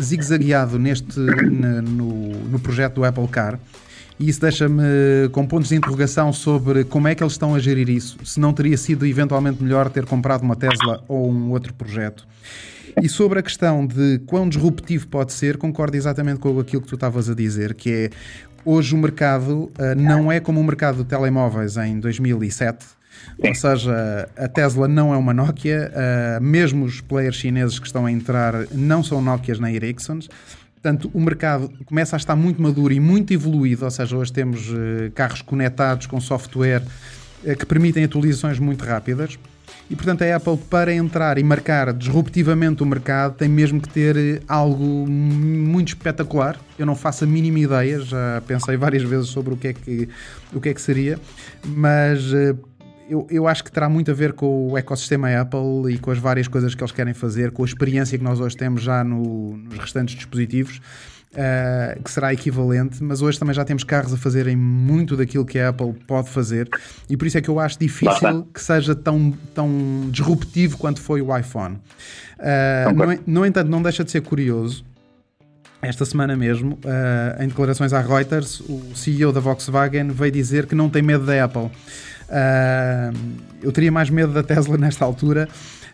zigue-zagueado neste, no, no projeto do Apple Car. E isso deixa-me com pontos de interrogação sobre como é que eles estão a gerir isso. Se não teria sido eventualmente melhor ter comprado uma Tesla ou um outro projeto. E sobre a questão de quão disruptivo pode ser, concordo exatamente com aquilo que tu estavas a dizer, que é hoje o mercado uh, não é como o mercado de telemóveis em 2007. Ou seja, a Tesla não é uma Nokia, uh, mesmo os players chineses que estão a entrar não são Nokias nem Ericssons. Portanto, o mercado começa a estar muito maduro e muito evoluído, ou seja, hoje temos uh, carros conectados com software uh, que permitem atualizações muito rápidas. E, portanto, a Apple, para entrar e marcar disruptivamente o mercado, tem mesmo que ter eh, algo muito espetacular. Eu não faço a mínima ideia, já pensei várias vezes sobre o que é que, o que, é que seria, mas eu, eu acho que terá muito a ver com o ecossistema Apple e com as várias coisas que eles querem fazer, com a experiência que nós hoje temos já no, nos restantes dispositivos. Uh, que será equivalente, mas hoje também já temos carros a fazerem muito daquilo que a Apple pode fazer e por isso é que eu acho difícil que seja tão, tão disruptivo quanto foi o iPhone. Uh, no, no, entanto, não deixa de ser curioso. Esta semana mesmo, uh, em declarações à Reuters, o CEO da Volkswagen veio dizer que não tem medo da Apple. Uh, eu teria mais medo da Tesla nesta altura,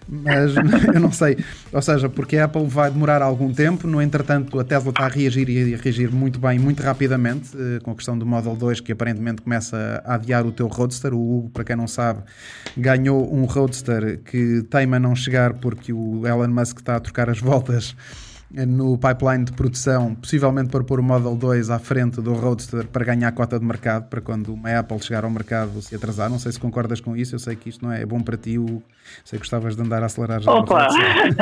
mas eu não sei. Ou seja, porque a Apple vai demorar algum tempo, no entretanto, a Tesla está a reagir e a reagir muito bem, muito rapidamente, uh, com a questão do Model 2, que aparentemente começa a adiar o teu Roadster. O Hugo, para quem não sabe, ganhou um Roadster que teima não chegar porque o Elon Musk está a trocar as voltas no pipeline de produção, possivelmente para pôr o Model 2 à frente do Roadster para ganhar cota de mercado, para quando uma Apple chegar ao mercado se atrasar. Não sei se concordas com isso, eu sei que isto não é bom para ti, eu sei que gostavas de andar a acelerar já. Opa!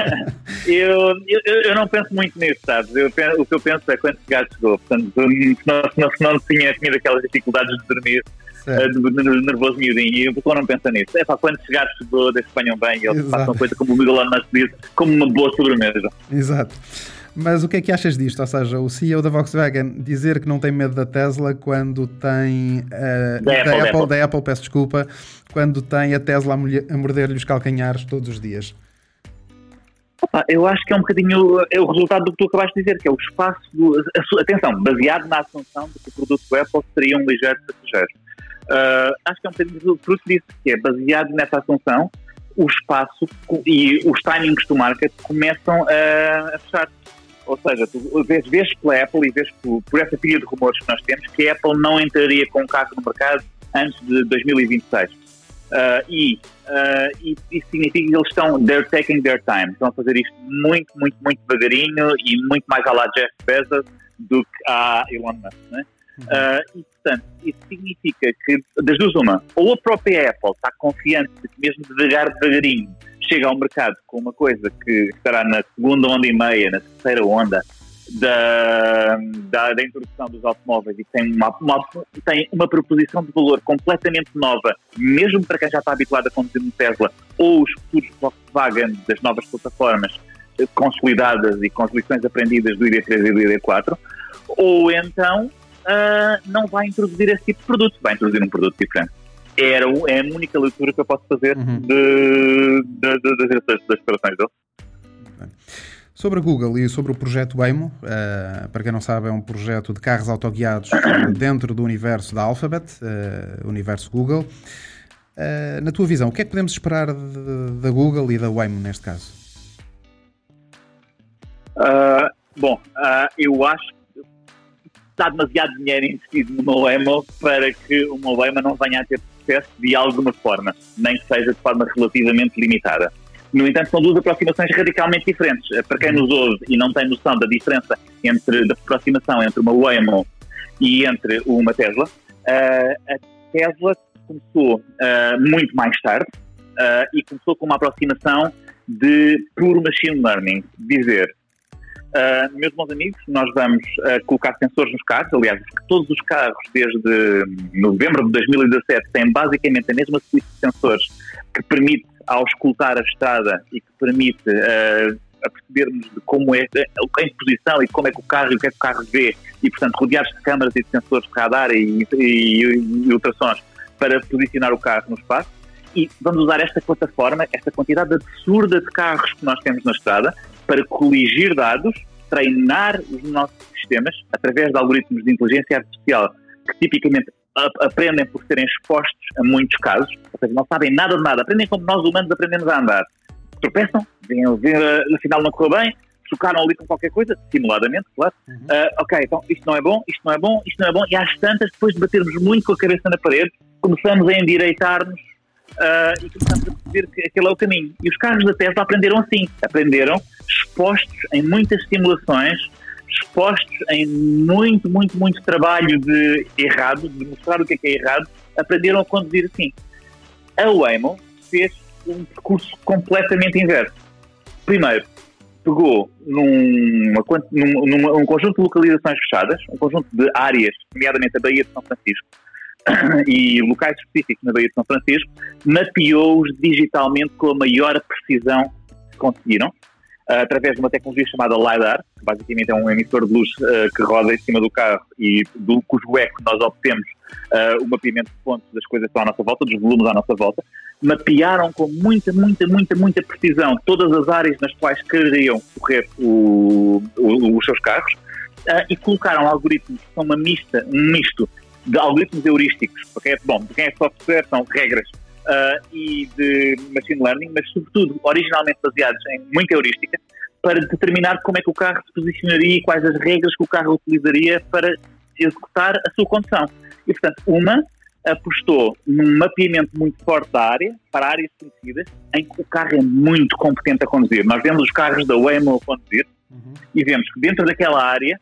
eu, eu, eu, não penso muito nisso, sabes? Eu, o que eu penso é quando chegar, chegou. Portanto, se não, se não tinha, tinha daquelas dificuldades de dormir, uh, nervoso miudinho. E o pessoal não pensa nisso. É para quando chegar, chegou, Espanham bem e eles façam coisa como o Miguel Nas disse, como uma boa sobremesa. Exato. Mas o que é que achas disto? Ou seja, o CEO da Volkswagen dizer que não tem medo da Tesla quando tem. Uh, da, Apple, da, Apple, da Apple, peço desculpa, quando tem a Tesla a morder-lhe os calcanhares todos os dias. Opa, eu acho que é um bocadinho é o resultado do que tu acabaste de dizer, que é o espaço do. atenção, baseado na assunção de que o produto do Apple seria um ligeiro passageiro. Uh, acho que é um bocadinho fruto disso, que é baseado nessa assunção, o espaço e os timings do market começam a, a fechar. Ou seja, tu vês, vês pela Apple e vês por, por essa pilha de rumores que nós temos que a Apple não entraria com um carro no mercado antes de 2026. Uh, e uh, isso, isso, significa que eles estão, they're taking their time, estão a fazer isto muito, muito, muito devagarinho e muito mais à la Jeff Bezos do que a Elon Musk. Né? Uh, e, portanto, isso significa que, das duas, uma, ou a própria Apple está confiante de que, mesmo devagar, devagarinho, chega ao mercado com uma coisa que estará na segunda onda e meia, na terceira onda da, da, da introdução dos automóveis e tem uma, uma, tem uma proposição de valor completamente nova, mesmo para quem já está habituado a conduzir um Tesla ou os futuros Volkswagen das novas plataformas eh, consolidadas e com as lições aprendidas do ID3 e do ID4, ou então uh, não vai introduzir esse tipo de produto, vai introduzir um produto diferente. Era, é a única leitura que eu posso fazer uhum. de, de, de, das, das declarações dele. Sobre a Google e sobre o projeto Waymo, uh, para quem não sabe, é um projeto de carros autoguiados dentro do universo da Alphabet, uh, universo Google. Uh, na tua visão, o que é que podemos esperar da Google e da Waymo neste caso? bom, eu acho está demasiado dinheiro investido numa Waymo para que uma Waymo não venha a ter sucesso de alguma forma, nem que seja de forma relativamente limitada. No entanto, são duas aproximações radicalmente diferentes. Para quem nos ouve e não tem noção da diferença entre da aproximação entre uma Waymo e entre uma Tesla, a Tesla começou muito mais tarde e começou com uma aproximação de puro machine learning, dizer Uh, meus bons amigos, nós vamos uh, colocar sensores nos carros. Aliás, todos os carros, desde novembro de 2017, têm basicamente a mesma suíte de sensores que permite, ao escutar a estrada e que permite uh, a percebermos de como é em posição e como é que o carro e o que é que o carro vê, e portanto rodeados de câmaras e de sensores de radar e, e, e, e ultrassons para posicionar o carro no espaço. E vamos usar esta plataforma, esta quantidade absurda de carros que nós temos na estrada, para coligir dados, treinar os nossos sistemas através de algoritmos de inteligência artificial que tipicamente aprendem por serem expostos a muitos casos, ou seja, não sabem nada de nada, aprendem como nós humanos aprendemos a andar. Tropeçam, vêm, vêm, afinal não correu bem, chocaram ali com qualquer coisa, simuladamente, claro. Uhum. Uh, ok, então isto não é bom, isto não é bom, isto não é bom, e às tantas, depois de batermos muito com a cabeça na parede, começamos a endireitar-nos uh, e começamos a perceber que aquele é o caminho. E os carros da Tesla aprenderam assim, aprenderam expostos em muitas simulações, expostos em muito, muito, muito trabalho de errado, de mostrar o que é que é errado, aprenderam a conduzir assim. A Waymo fez um percurso completamente inverso. Primeiro, pegou numa, num, num, um conjunto de localizações fechadas, um conjunto de áreas, nomeadamente a Baía de São Francisco, e locais específicos na Baía de São Francisco, mapeou-os digitalmente com a maior precisão que conseguiram, uh, através de uma tecnologia chamada LiDAR, que basicamente é um emissor de luz uh, que roda em cima do carro e do cujo eco nós obtemos uh, o mapeamento de pontos das coisas que estão à nossa volta, dos volumes à nossa volta, mapearam com muita, muita, muita, muita precisão todas as áreas nas quais queriam correr o, o, os seus carros e colocaram algoritmos que são uma mista, um misto de algoritmos heurísticos, porque é, bom, quem é software são regras uh, e de machine learning, mas sobretudo originalmente baseados em muita heurística, para determinar como é que o carro se posicionaria e quais as regras que o carro utilizaria para executar a sua condução. E, portanto, uma apostou num mapeamento muito forte da área, para áreas conhecidas, em que o carro é muito competente a conduzir. Nós vemos os carros da Waymo a conduzir uhum. e vemos que dentro daquela área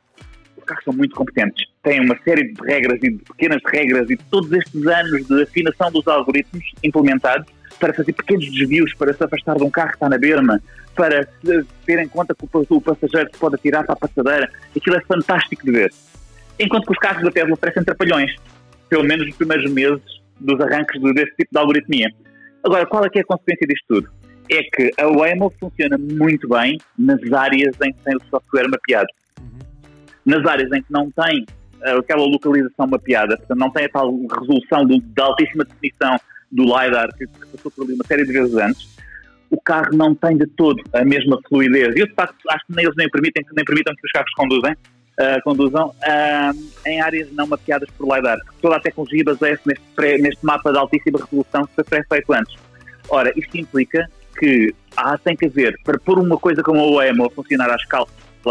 os carros são muito competentes. Têm uma série de regras e de pequenas regras e todos estes anos de afinação dos algoritmos implementados para fazer pequenos desvios, para se afastar de um carro que está na berma, para ter em conta que o passageiro se pode atirar para a passadeira. Aquilo é fantástico de ver. Enquanto que os carros da Tesla parecem trapalhões, pelo menos nos primeiros meses dos arranques desse tipo de algoritmia. Agora, qual é que é a consequência disto tudo? É que a Waymo funciona muito bem nas áreas em que tem o software mapeado nas áreas em que não tem uh, aquela localização mapeada, portanto não tem a tal resolução do, de altíssima definição do LiDAR que, passou por ali uma série de vezes antes, o carro não tem de todo a mesma fluidez. E eu, de facto, acho que nem eles nem permitem, nem permitam que os carros conduzem, uh, conduzam uh, em áreas não mapeadas por LiDAR. Toda a tecnologia baseia-se neste, neste mapa de altíssima resolução que foi feito antes. Ora, isto implica que há, tem que haver, para pôr uma coisa como o OEMO a funcionar à escala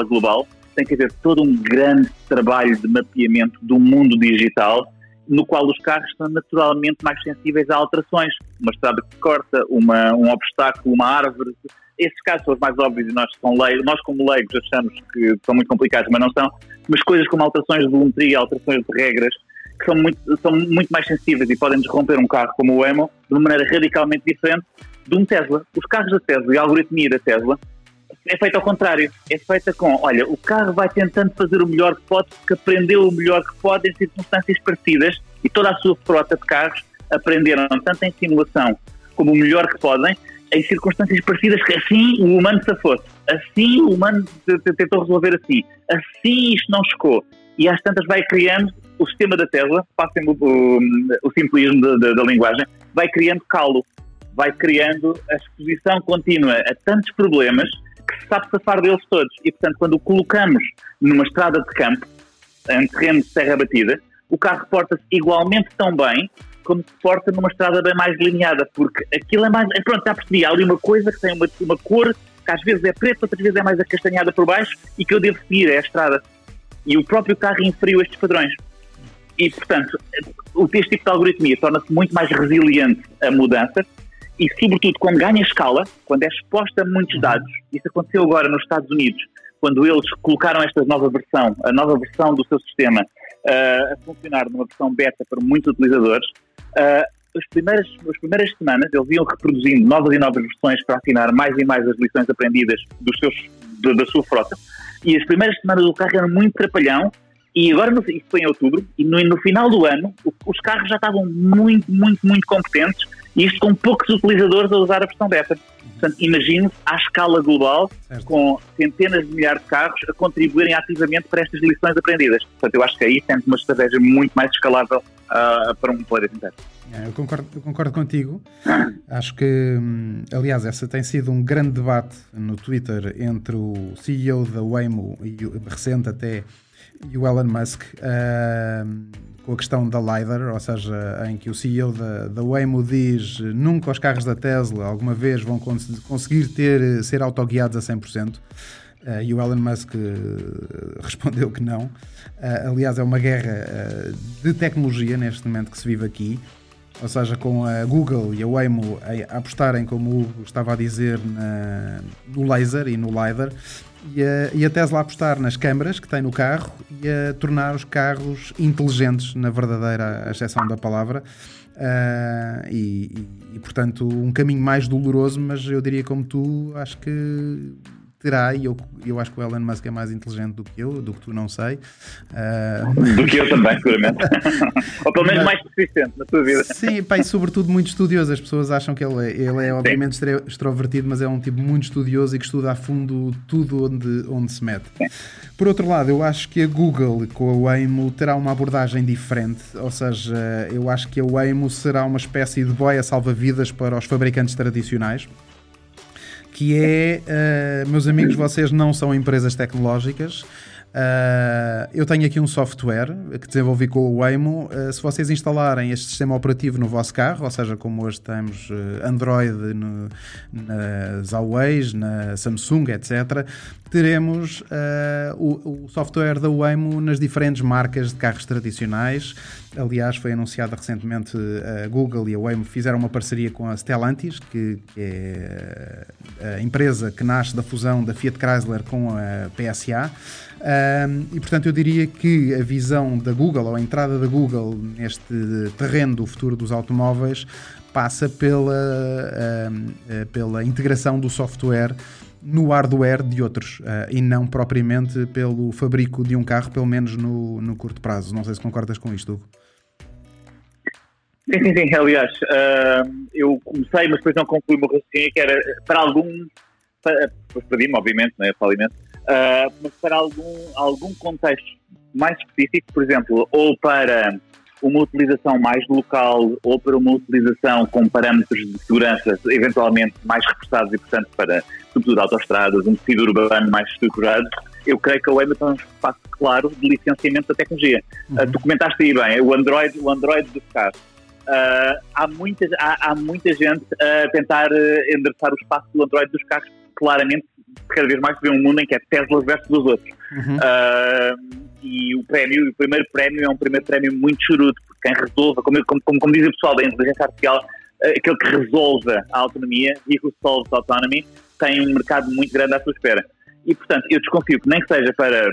global, tem que haver todo um grande trabalho de mapeamento do mundo digital, no qual os carros são naturalmente mais sensíveis a alterações. Uma estrada que corta, uma, um obstáculo, uma árvore. Esses casos são os mais óbvios e nós, leigos, nós como leigos achamos que são muito complicados, mas não são. Mas coisas como alterações de volumetria, alterações de regras, que são muito, são muito mais sensíveis e podem desromper um carro como o Emo de uma maneira radicalmente diferente de um Tesla. Os carros da Tesla e a algoritmia da Tesla é feita ao contrário. É feita com, olha, o carro vai tentando fazer o melhor que pode, porque aprendeu o melhor que pode em circunstâncias parecidas e toda a sua frota de carros aprenderam tanto em simulação como o melhor que podem em circunstâncias parecidas que assim o humano se fosse. Assim o humano tentou resolver assim. Assim isto não chocou. E às tantas vai criando o sistema da Tesla, passem o, o, simplismo da linguagem, vai criando calo, vai criando a exposição contínua a tantos problemas que se sabe safar deles todos. E, portanto, quando o colocamos numa estrada de campo, em terreno de terra batida, o carro porta-se igualmente tão bem como se porta numa estrada bem mais delineada, porque aquilo é mais. É, pronto, já percebi, há ali uma coisa que tem uma, uma cor que às vezes é preta, outras vezes é mais acastanhada por baixo e que eu devo seguir, é a estrada. E o próprio carro inferiu estes padrões. E, portanto, este tipo de algoritmia torna-se muito mais resiliente a mudança e, sobretudo, quando ganha escala, quando é exposta a muitos Uhum. dados, isso aconteceu agora nos Estados Unidos, quando eles colocaram esta nova versão, a nova versão do seu sistema, uh, a funcionar numa versão beta para muitos utilizadores, uh, as primeiras, as primeiras semanas eles iam reproduzindo novas e novas versões para afinar mais e mais as lições aprendidas dos seus, da, da sua frota. E as primeiras semanas do carro eram muito trapalhão. E agora, no, isso foi em outubro, e no, no final do ano, o, os carros já estavam muito, muito, muito competentes, isto com poucos utilizadores a usar a versão beta. Portanto, imagine-se à escala global, Certo. com centenas de milhares de carros a contribuírem ativamente para estas lições aprendidas. Portanto, eu acho que aí temos uma estratégia muito mais escalável ah, para um player inteiro. É, Eu concordo, eu concordo contigo. Acho que, hum, aliás, essa tem sido um grande debate no Twitter entre o CEO da Waymo e o recente até e o Elon Musk hum, com a questão da LiDAR, ou seja, em que o CEO da, da Waymo diz nunca os carros da Tesla alguma vez vão cons- conseguir ter, ser autoguiados a 100%. Uh, e o Elon Musk uh, respondeu que não. Uh, aliás, é uma guerra uh, de tecnologia neste momento que se vive aqui. Ou seja, com a Google e a Waymo a apostarem, como o Hugo estava a dizer, na- no laser e no LiDAR, e a, e a Tesla apostar nas câmaras que tem no carro e a tornar os carros inteligentes, na verdadeira acessão da palavra. Ah, e, e, e, portanto, um caminho mais doloroso, mas eu diria, como tu, acho que terá, e eu, eu acho que o Elon Musk é mais inteligente do que eu, do que tu não sei. Ah, Do que eu também, seguramente. Ou pelo menos Mas- mais persistente na sua vida. Sim, pá, e sobretudo muito estudioso. As pessoas acham que ele é, ele é obviamente extre- extrovertido, mas é um tipo muito estudioso e que estuda a fundo tudo onde, onde se mete. Por outro lado, eu acho que a Google com a Waymo terá uma abordagem diferente, ou seja, eu acho que a Waymo será uma espécie de boia salva-vidas para os fabricantes tradicionais. Que é, eh, meus amigos, vocês não são empresas tecnológicas, Uh, eu tenho aqui um software que desenvolvi com o Waymo. Uh, se vocês instalarem este sistema operativo no vosso carro, ou seja, como hoje temos uh, Android no, nas Huawei, na Samsung, etc., teremos uh, o, o software da Waymo nas diferentes marcas de carros tradicionais. Aliás, foi anunciada recentemente a Google e a Waymo fizeram uma parceria com a Stellantis, que é a empresa que nasce da fusão da Fiat Chrysler com a PSA. Um, e portanto eu diria que a visão da Google ou a entrada da Google neste terreno do futuro dos automóveis passa pela, um, pela integração do software no hardware de outros uh, e não propriamente pelo fabrico de um carro, pelo menos no, no curto prazo. Não sei se concordas com isto, Hugo. Sim, sim, sim. Aliás, uh, eu comecei, mas depois não concluí o meu raciocínio, que era para algum. Para, depois perdi-me, obviamente, não é? Falimento. Uh, mas para algum, algum contexto mais específico, por exemplo, ou para uma utilização mais local ou para uma utilização com parâmetros de segurança eventualmente mais reforçados e, portanto, para, sobretudo, autoestradas, um tecido urbano mais estruturado, eu creio que a Waymo tem um espaço claro de licenciamento da tecnologia. Uhum. Uh, tu comentaste aí bem, o Android, o Android dos carros. Uh, há, muita, há, há, muita gente a tentar endereçar o espaço do Android dos carros, claramente cada vez mais se vê um mundo em que é Tesla versus os outros. Uhum. Uh, e o prémio, o primeiro prémio é um primeiro prémio muito churudo, porque quem resolve, como, como, como, diz o pessoal da inteligência artificial, aquele que resolve a autonomia, he who solves autonomy, tem um mercado muito grande à sua espera. E, portanto, eu desconfio que nem que seja para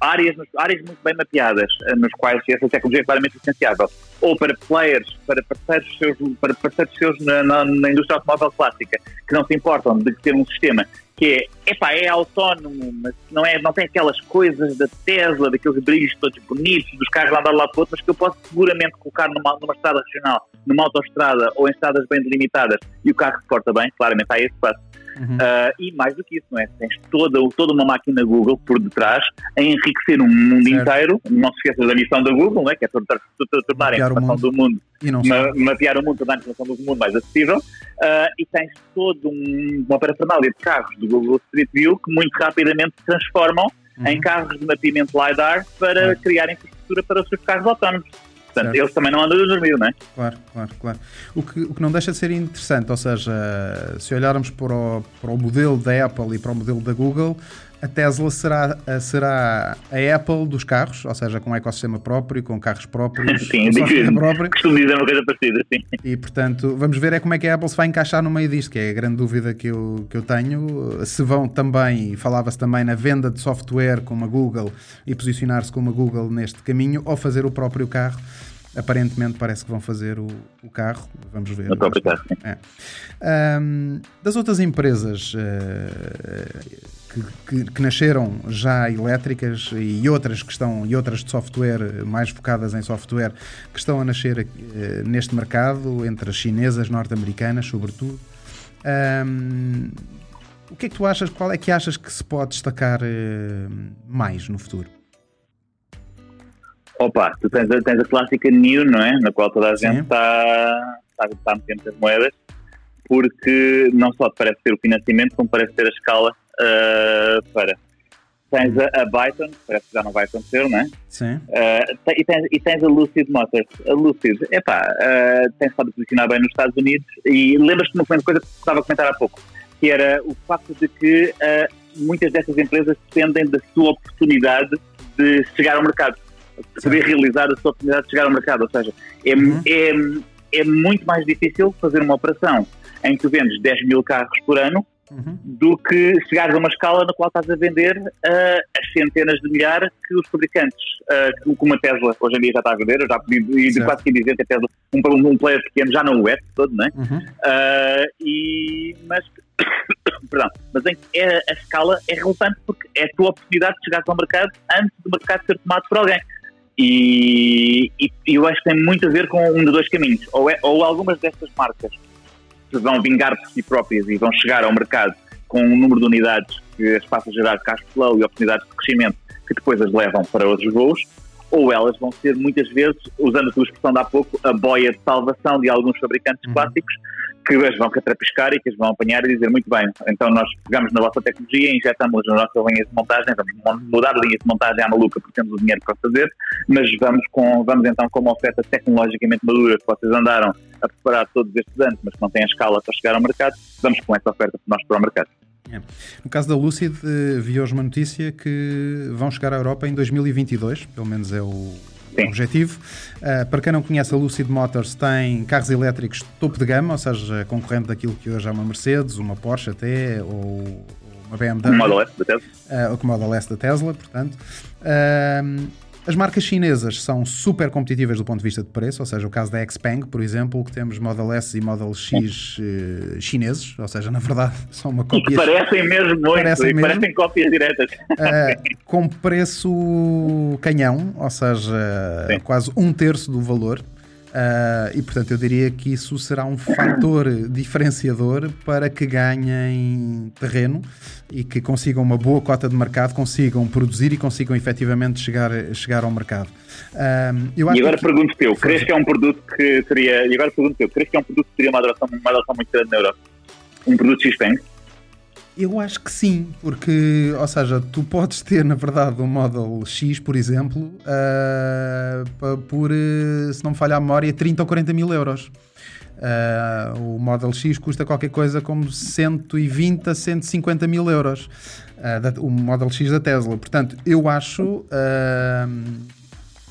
áreas, áreas muito bem mapeadas, nos quais essa tecnologia é claramente licenciável, ou para players, para parceiros seus, para parceiros seus na, na, na indústria automóvel clássica, que não se importam de ter um sistema que é, epá, é autónomo, mas não, é, não tem aquelas coisas da Tesla, daqueles brilhos todos bonitos, dos carros lá de lá para outro, mas que eu posso seguramente colocar numa, numa estrada regional, numa autoestrada ou em estradas bem delimitadas e o carro se porta bem, claramente há esse passo. Uhum. Uh, e mais do que isso, não é? Tens toda, toda uma máquina Google por detrás a enriquecer um mundo certo. inteiro. Não se esqueças da missão da Google, não é? que é tornar, tornar a informação do mundo, ma, mapear o mundo, tornar a informação do mundo mais acessível. Uh, e tens todo um, uma parafernália de carros do Google Street View que muito rapidamente se transformam uhum. em carros de mapeamento LiDAR para uhum. criar infraestrutura para os seus carros autónomos. Portanto, certo. eles também não andam a dormir, não é? Claro, claro, claro. O que, o que não deixa de ser interessante, ou seja, se olharmos para o, para o modelo da Apple e para o modelo da Google, a Tesla será, será a Apple dos carros, ou seja, com um ecossistema próprio, com carros próprios, sim, software próprio. Costumo dizer uma coisa parecida, sim. E portanto, vamos ver é como é que a Apple se vai encaixar no meio disto, que é a grande dúvida que eu, que eu tenho. Se vão também, falava-se também na venda de software como a Google e posicionar-se como a Google neste caminho, ou fazer o próprio carro aparentemente parece que vão fazer o, o carro. Vamos ver. O próprio carro. É. Um, das outras empresas uh, que, que, que, nasceram já elétricas e outras que estão e outras de software mais focadas em software que estão a nascer uh, neste mercado entre as chinesas, norte-americanas, sobretudo. Um, o que é que tu achas? Qual é que achas que se pode destacar uh, mais no futuro? Opa, tu tens a, tens a clássica New, não é? Na qual toda a gente está, está, está metendo as moedas, porque não só parece ter o financiamento, como parece ter a escala uh, para. Tens a, a Byton, parece que já não vai acontecer, não é? Sim. Uh, e, tens, e tens a Lucid Motors. A Lucid, epá, uh, tem estado a posicionar bem nos Estados Unidos e lembras-te uma coisa que estava a comentar há pouco, que era o facto de que uh, muitas dessas empresas dependem da sua oportunidade de chegar ao mercado poder realizar a sua oportunidade de chegar ao mercado. Ou seja, é, uhum. é, é muito mais difícil fazer uma operação em que vendes 10 mil carros por ano uhum. do que chegares a uma escala na qual estás a vender uh, as centenas de milhares que os fabricantes, uh, como a Tesla hoje em dia já está a vender, eu já pedi, e quase que dizer que a Tesla, um, um player pequeno, já não o é todo, não é? Uhum. Uh, e, mas, perdão, mas em, é, a escala é relevante porque é a tua oportunidade de chegar ao mercado antes do mercado ser tomado por alguém. E, e, eu acho que tem muito a ver com um dos dois caminhos. Ou, é, ou algumas destas marcas se vão vingar por si próprias e vão chegar ao mercado com um número de unidades que as faça gerar cash flow e oportunidades de crescimento que depois as levam para outros voos, ou elas vão ser muitas vezes, usando a tua expressão de há pouco, a boia de salvação de alguns fabricantes uhum. clássicos que as vão catrapiscar e que as vão apanhar e dizer muito bem, então nós pegamos na vossa tecnologia, injetamos na nossa linha de montagem, vamos mudar a linha de montagem à maluca porque temos o dinheiro para fazer, mas vamos, com, vamos então com uma oferta tecnologicamente madura que vocês andaram a preparar todos estes anos, mas que não têm a escala para chegar ao mercado, vamos com essa oferta nós para o mercado. É. No caso da Lucid, eh, vi hoje uma notícia que vão chegar à Europa em 2022, pelo menos é o, Sim. objetivo. Uh, para quem não conhece, a Lucid Motors tem carros elétricos topo de gama, ou seja, concorrente daquilo que hoje é uma Mercedes, uma Porsche até, ou uma BMW. O Model S da Tesla. Uh, o Model S da Tesla, portanto. Uh, as marcas chinesas são super competitivas do ponto de vista de preço, ou seja, o caso da Xpeng, por exemplo, que temos Model S e Model X uh, chineses, ou seja, na verdade são uma cópia. E parecem mesmo muito, parecem, mesmo, parecem cópias diretas. Uh, com preço canhão, ou seja, Sim. quase um terço do valor. Uh, e portanto eu diria que isso será um fator diferenciador para que ganhem terreno e que consigam uma boa cota de mercado, consigam produzir e consigam efetivamente chegar, chegar ao mercado. Uh, e agora que... pergunto-te eu, crees que é um produto que teria. E agora pergunto-te eu, crees que é um produto que teria uma adoração, uma adoração muito grande na Europa? Um produto X-Peng? Eu acho que sim, porque, ou seja, tu podes ter, na verdade, um Model X, por exemplo, uh, por, uh, se não me falha a memória, 30 ou 40 mil euros. Uh, o Model X custa qualquer coisa como 120 a 150 mil euros. Da, o Model X da Tesla. Portanto, eu acho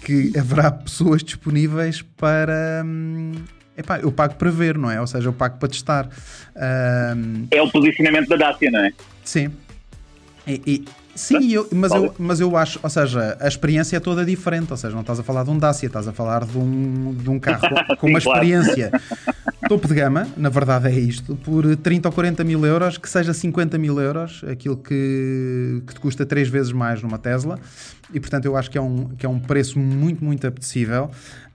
que haverá pessoas disponíveis para. Um, epá, eu pago para ver, não é? Ou seja, eu pago para testar. Um... É o posicionamento da Dacia, não é? Sim. E, e sim, eu, mas, eu, mas eu acho, ou seja, a experiência é toda diferente. Ou seja, não estás a falar de um Dacia, estás a falar de um, de um carro com, com uma experiência topo de gama, na verdade é isto, por 30 ou 40 mil euros, que seja 50 mil euros, aquilo que, que te custa três vezes mais numa Tesla. E portanto eu acho que é um, que é um preço muito, muito apetecível.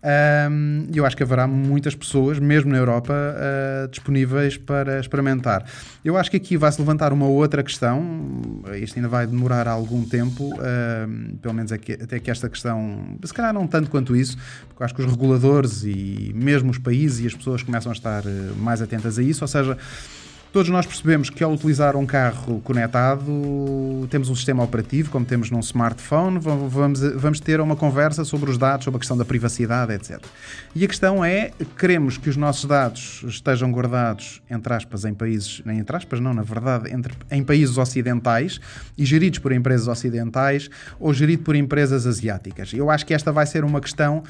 Um, eu acho que haverá muitas pessoas, mesmo na Europa, uh, disponíveis para experimentar. Eu acho que aqui vai-se levantar uma outra questão, isto ainda vai demorar algum tempo, uh, pelo menos aqui, até que esta questão, se calhar não tanto quanto isso, porque acho que os reguladores e mesmo os países e as pessoas começam a estar uh, mais atentas a isso, ou seja, Todos nós percebemos que ao utilizar um carro conectado, temos um sistema operativo, como temos num smartphone, vamos, vamos ter uma conversa sobre os dados, sobre a questão da privacidade, etc. E a questão é, queremos que os nossos dados estejam guardados, entre aspas, em países, nem entre aspas, não, na verdade, entre, em países ocidentais e geridos por empresas ocidentais ou geridos por empresas asiáticas. Eu acho que esta vai ser uma questão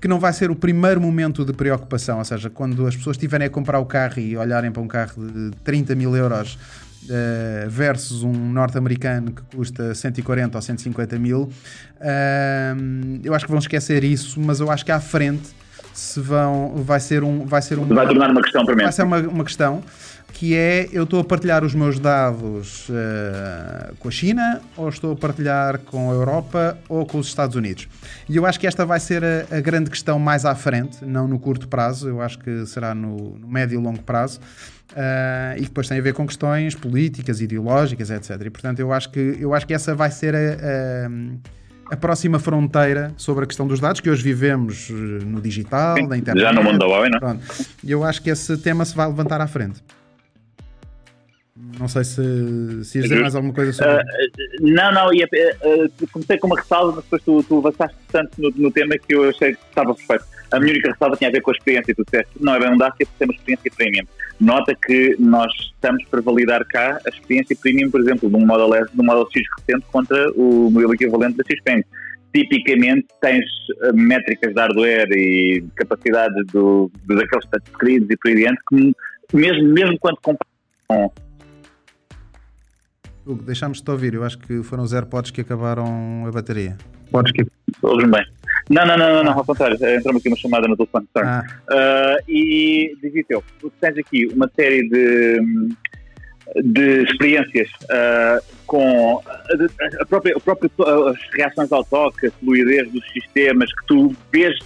que não vai ser o primeiro momento de preocupação, ou seja, quando as pessoas estiverem a comprar o carro e olharem para um carro de 30 mil euros uh, versus um norte-americano que custa 140 ou 150 mil, uh, eu acho que vão esquecer isso, mas eu acho que à frente se vão, vai ser um, vai ser um, vai tornar uma questão para mim. Vai ser uma, uma questão que é eu estou a partilhar os meus dados uh, com a China ou estou a partilhar com a Europa ou com os Estados Unidos. E eu acho que esta vai ser a, a grande questão mais à frente, não no curto prazo, eu acho que será no, no médio e longo prazo. Uh, e depois tem a ver com questões políticas, ideológicas, etc. E portanto eu acho que, eu acho que essa vai ser a, a, a próxima fronteira sobre a questão dos dados que hoje vivemos eh, no digital, Sim, na internet. Já no mundo da Huawei, não? E eu acho que esse tema se vai levantar à frente. Não sei se, se ias dizer mais alguma coisa sobre. Uh, não, não, ia, uh, comecei com uma ressalva, mas depois tu, tu avançaste tanto no, no, tema que eu achei que estava perfeito. A minha única ressalva tinha a ver com a experiência, e tu disseste, não é bem um DAC, é ter uma experiência premium. Nota que nós estamos para validar cá a experiência premium, por exemplo, de um Model S, de um Model X recente contra o modelo equivalente da X-Pen. Tipicamente tens métricas de hardware e capacidade do, do, daqueles touchscreens e por aí diante que mesmo, mesmo quando comparas com Hugo, deixámos-te ouvir. Eu acho que foram os AirPods que acabaram a bateria. Podes que ouves bem. Não, não, não, não, ao contrário. Entrou-me aqui uma chamada no telefone. Ah. Uh, e diz eu, tu tens aqui uma série de, de experiências uh, com a, a própria, a própria, as reações ao toque, a fluidez dos sistemas que tu vês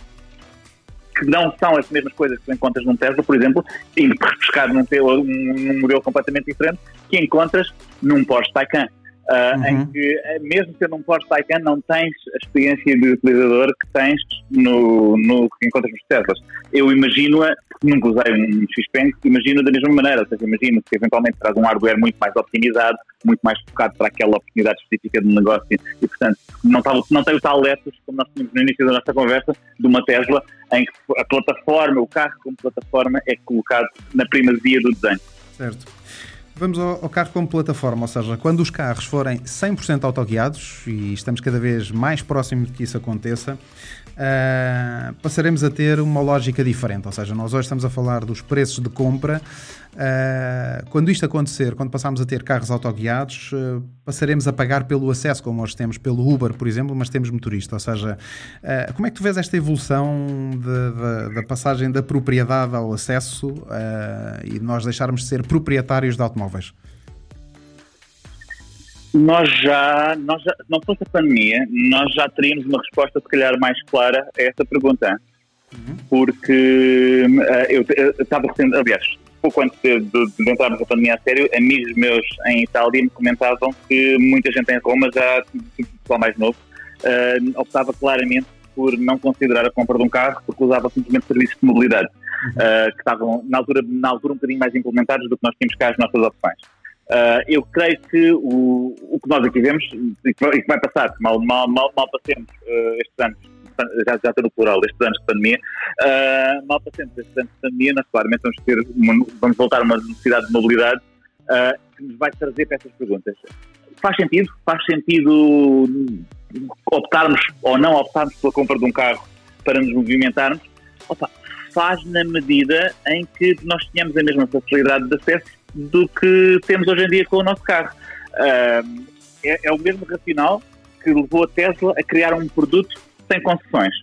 que não são as mesmas coisas que tu encontras num Tesla, por exemplo, indo pescar num, num modelo completamente diferente, que encontras num Porsche Taycan. Uh, uhum. em que, eh, mesmo sendo um Porsche Taycan, não tens a experiência de utilizador que tens no, no que encontras nos Teslas. Eu imagino-a, porque nunca usei um X-Pen, imagino da mesma maneira, ou seja, imagino que eventualmente traz um hardware muito mais optimizado, muito mais focado para aquela oportunidade específica de negócio e, portanto, não, tá, não tem o tal letos, como nós tínhamos no início da nossa conversa, de uma Tesla, em que a plataforma, o carro como plataforma é colocado na primazia do desenho. Certo. Vamos ao, ao, carro como plataforma, ou seja, quando os carros forem 100% autoguiados, e estamos cada vez mais próximos de que isso aconteça, uh, passaremos a ter uma lógica diferente. Ou seja, nós hoje estamos a falar dos preços de compra. Uh, quando isto acontecer, quando passarmos a ter carros autoguiados, uh, passaremos a pagar pelo acesso, como hoje temos pelo Uber, por exemplo, mas temos motorista. Ou seja, como é que tu vês esta evolução da passagem da propriedade ao acesso e nós deixarmos de ser proprietários de automóveis? Nós já, nós já, não fosse a pandemia, nós já teríamos uma resposta, se calhar, mais clara a essa pergunta. Uhum. Porque uh, eu estava recente, aliás, pouco antes de, de, de, entrarmos na pandemia a sério, amigos meus em Itália me comentavam que muita gente em Roma, já pessoal mais novo, uh, optava claramente por não considerar a compra de um carro porque usava simplesmente serviços de mobilidade, uhum. uh, que estavam na altura, na altura um bocadinho mais implementados do que nós tínhamos cá as nossas opções. Uh, eu creio que o, o que nós aqui vemos, e que vai passar, mal, mal, mal, mal passemos uh, estes anos, já, já estou no plural, estes anos de pandemia, uh, mal passemos estes anos de pandemia, nós claramente vamos, ter uma, vamos voltar a uma necessidade de mobilidade que nos vai trazer para essas perguntas. Faz sentido? Faz sentido optarmos ou não optarmos pela compra de um carro para nos movimentarmos? Opa, faz na medida em que nós tenhamos a mesma facilidade de acesso do que temos hoje em dia com o nosso carro. Uh, é, é, o mesmo racional que levou a Tesla a criar um produto sem concessões.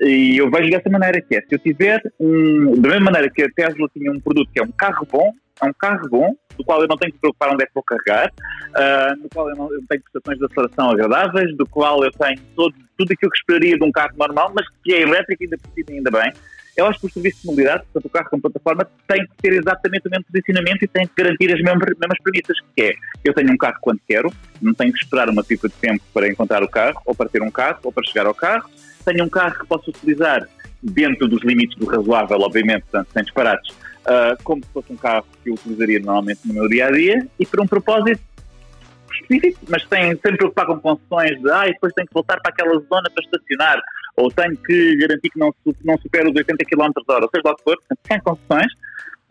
E eu vejo dessa maneira que é, se eu tiver um, da mesma maneira que a Tesla tinha um produto que é um carro bom, é um carro bom, do qual eu não tenho que preocupar onde é que vou carregar, uh, no qual eu, não, eu tenho prestações de aceleração agradáveis, do qual eu tenho todo, tudo aquilo que esperaria de um carro normal, mas que é elétrico ainda por cima ainda bem, eu acho que o serviço de mobilidade, portanto o carro como plataforma, tem que ter exatamente o mesmo posicionamento e tem que garantir as mesmas, mesmas premissas, que é, eu tenho um carro quando quero, não tenho que esperar uma pipa de tempo para encontrar o carro, ou para ter um carro, ou para chegar ao carro, tenho um carro que posso utilizar dentro dos limites do razoável, obviamente, portanto, sem disparates, uh, como se fosse um carro que eu utilizaria normalmente no meu dia a dia e por um propósito específico, mas sem, sem me preocupar com concessões de ah, depois tenho que voltar para aquela zona para estacionar, ou tenho que garantir que não, não supera os 80 km h ou seja lá o que for, sem concessões,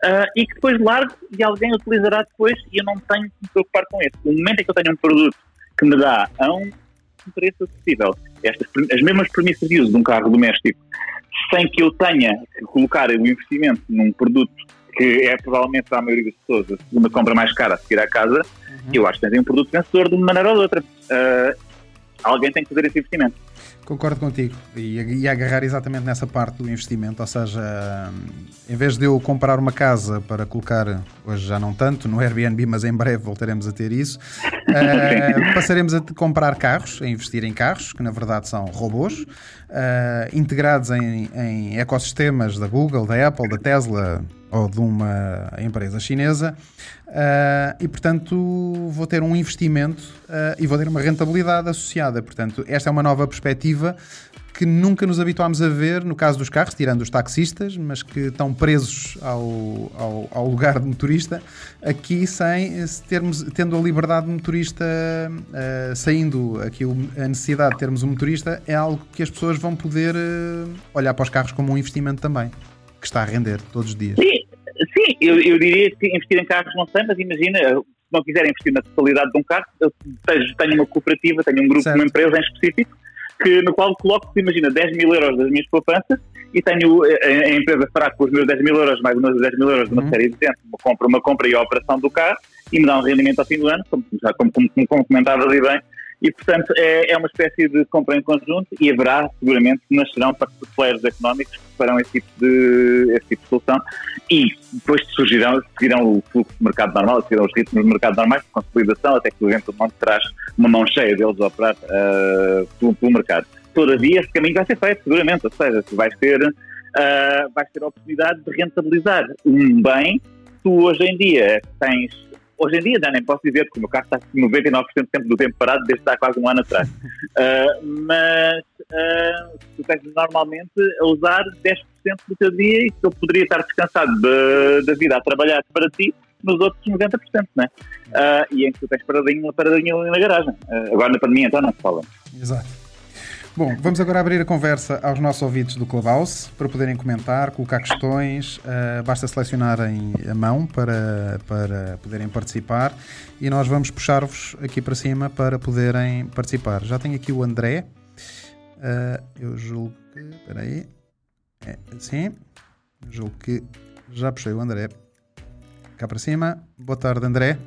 uh, e que depois largo e alguém utilizará depois e eu não tenho que me preocupar com isso. O momento em que eu tenho um produto que me dá a um preço acessível, estas, as mesmas premissas de uso de um carro doméstico, sem que eu tenha que colocar o investimento num produto que é provavelmente para a maioria das pessoas a segunda compra mais cara a seguir à casa, uhum. eu acho que tem um produto vencedor de uma maneira ou de outra. Uh, alguém tem que fazer esse investimento. Concordo contigo e, e agarrar exatamente nessa parte do investimento, ou seja, em vez de eu comprar uma casa para colocar, hoje já não tanto, no Airbnb, mas em breve voltaremos a ter isso, uh, passaremos a comprar carros, a investir em carros, que na verdade são robôs, uh, integrados em, em ecossistemas da Google, da Apple, da Tesla, ou de uma empresa chinesa uh, e, portanto, vou ter um investimento uh, e vou ter uma rentabilidade associada. Portanto, esta é uma nova perspectiva que nunca nos habituámos a ver no caso dos carros, tirando os taxistas, mas que estão presos ao, ao, ao lugar de motorista, aqui sem termos, tendo a liberdade de motorista, uh, saindo aqui a necessidade de termos um motorista, é algo que as pessoas vão poder olhar para os carros como um investimento também que está a render todos os dias. Sim, sim eu, eu diria que investir em carros não sei, mas imagina, se não quiserem investir na totalidade de um carro, eu tenho uma cooperativa, tenho um grupo, certo. uma empresa em específico, que, no qual coloco, imagina, 10 mil euros das minhas poupanças e tenho a, a empresa fará com os meus 10 mil euros, mais meus 10 mil euros de uma uhum. série de tempo, uma compra, uma compra e a operação do carro e me dá um rendimento ao fim do ano, como, como, como, como comentava ali bem, e, portanto, é, é uma espécie de compra em conjunto e haverá, seguramente, nascerão players económicos que farão esse tipo de, esse tipo de solução e depois surgirão, seguirão o fluxo de mercado normal, seguirão os ritmos do mercado normais de consolidação, até que o eventualmente traz uma mão cheia deles a operar uh, pelo, pelo mercado. Todavia, esse caminho vai ser feito, seguramente, ou seja, tu vais ter, uh, vais ter a oportunidade de rentabilizar um bem tu hoje em dia tens Hoje em dia já nem posso dizer, porque o meu carro está 99% do tempo parado desde há quase um ano atrás. Uh, mas uh, tu tens normalmente a usar 10% do teu dia e que eu poderia estar descansado da de, vida a trabalhar para ti nos outros 90%, né? Uh, e em que tu tens paradinho, uma paradinha ali na garagem. Uh, agora na pandemia então não se fala. Exato. Bom, vamos agora abrir a conversa aos nossos ouvintes do Clubhouse para poderem comentar, colocar questões. Uh, basta selecionarem a mão para, para poderem participar e nós vamos puxar-vos aqui para cima para poderem participar. Já tenho aqui o André. Uh, eu julgo que. Espera aí. É assim. Eu julgo que já puxei o André cá para cima. Boa tarde, André.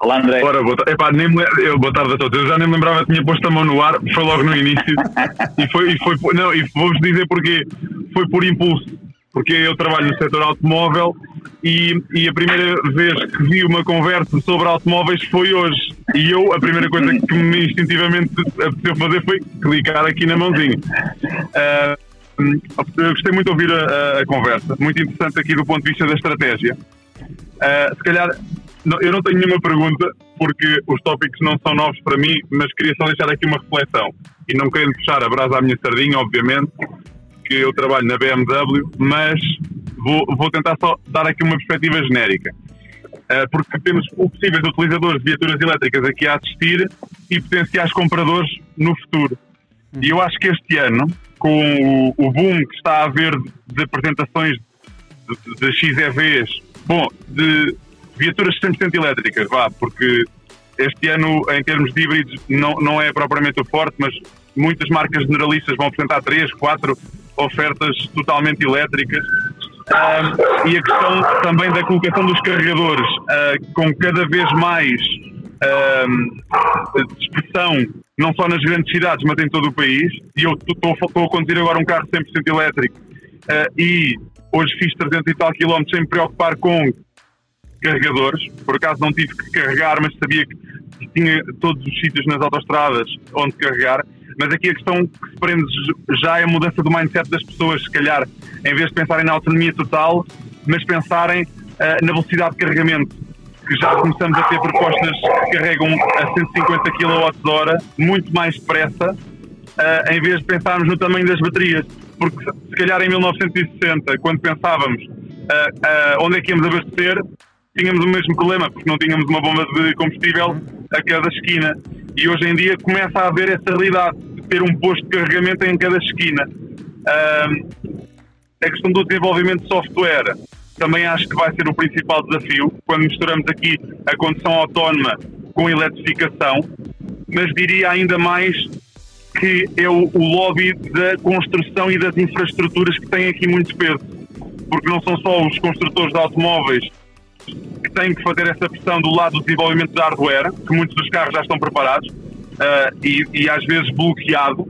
Olá, André. Ora, boa, Epá, nem me, eu, boa tarde a todos. Eu já nem me lembrava que tinha posto a mão no ar, foi logo no início. e foi, e foi não, e vou-vos dizer porque foi por impulso. Porque eu trabalho no setor automóvel e, e a primeira vez que vi uma conversa sobre automóveis foi hoje. E eu, a primeira coisa que me instintivamente apeteceu fazer foi clicar aqui na mãozinha. Uh, eu gostei muito de ouvir a, a, a, conversa, muito interessante aqui do ponto de vista da estratégia. Uh, se calhar eu não tenho nenhuma pergunta, porque os tópicos não são novos para mim, mas queria só deixar aqui uma reflexão. E não querendo puxar a brasa à minha sardinha, obviamente, que eu trabalho na BMW, mas vou, vou tentar só dar aqui uma perspectiva genérica. Uh, porque temos possíveis utilizadores de viaturas elétricas aqui a assistir e potenciais compradores no futuro. E eu acho que este ano, com o, o boom que está a haver de apresentações de, de XEVs, bom, de viaturas 100% elétricas, vá, porque este ano, em termos de híbridos, não, não é propriamente o forte, mas muitas marcas generalistas vão apresentar três, quatro ofertas totalmente elétricas. E a questão também da colocação dos carregadores, uh, com cada vez mais dispersão, não só nas grandes cidades, mas em todo o país. E eu estou a conduzir agora um carro 100% elétrico e hoje fiz 300 e tal quilómetros sem me preocupar com carregadores. Por acaso não tive que carregar, mas sabia que tinha todos os sítios nas autostradas onde carregar. Mas aqui a questão que se prende já é a mudança do mindset das pessoas, se calhar, em vez de pensarem na autonomia total, mas pensarem uh, na velocidade de carregamento. Que já começamos a ter propostas que carregam a 150 kWh muito mais depressa, uh, em vez de pensarmos no tamanho das baterias. porque se calhar em 1960, quando pensávamos uh, onde é que íamos abastecer, tínhamos o mesmo problema, porque não tínhamos uma bomba de combustível a cada esquina. E hoje em dia começa a haver essa realidade de ter um posto de carregamento em cada esquina. Uh, a questão do desenvolvimento de software também acho que vai ser o principal desafio quando misturamos aqui a condução autónoma com a eletrificação, mas diria ainda mais que é o, o lobby da construção e das infraestruturas que tem aqui muito peso, porque não são só os construtores de automóveis que têm que fazer essa pressão do lado do desenvolvimento de hardware, que muitos dos carros já estão preparados uh, e, e às vezes bloqueado,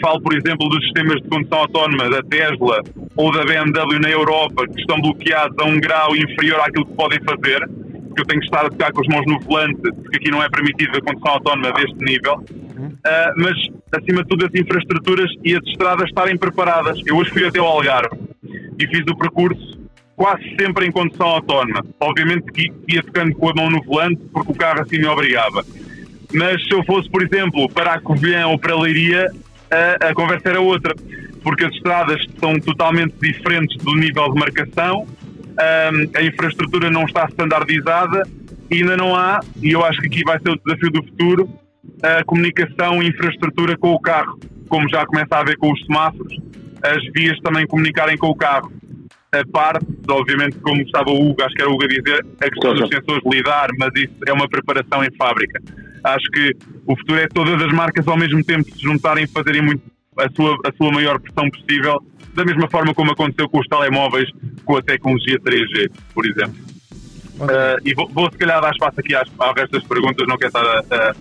falo, por exemplo, dos sistemas de condução autónoma da Tesla ou da BMW na Europa, que estão bloqueados a um grau inferior àquilo que podem fazer, que eu tenho que estar a tocar com as mãos no volante, porque aqui não é permitida a condução autónoma deste nível. Uh, mas, acima de tudo, as infraestruturas e as estradas estarem preparadas. Eu hoje fui até o Algarve e fiz o percurso quase sempre em condução autónoma. Obviamente que ia tocando com a mão no volante, porque o carro assim me obrigava. Mas se eu fosse, por exemplo, para a Covilhã ou para a Leiria, a, a conversa era outra, porque as estradas são totalmente diferentes do nível de marcação, um, a infraestrutura não está standardizada e ainda não há, e eu acho que aqui vai ser o desafio do futuro, a comunicação e infraestrutura com o carro, como já começa a haver com os semáforos, as vias também comunicarem com o carro. A parte, obviamente, como estava o Hugo, acho que era o Hugo a dizer, a questão dos sensores de lidar, mas isso é uma preparação em fábrica. Acho que o futuro é todas as marcas ao mesmo tempo se juntarem e fazerem muito a sua, a sua maior pressão possível, da mesma forma como aconteceu com os telemóveis, com a tecnologia 3G, por exemplo. Uh, e vou, vou, se calhar dar espaço aqui às, ao resto das perguntas, não quero estar a,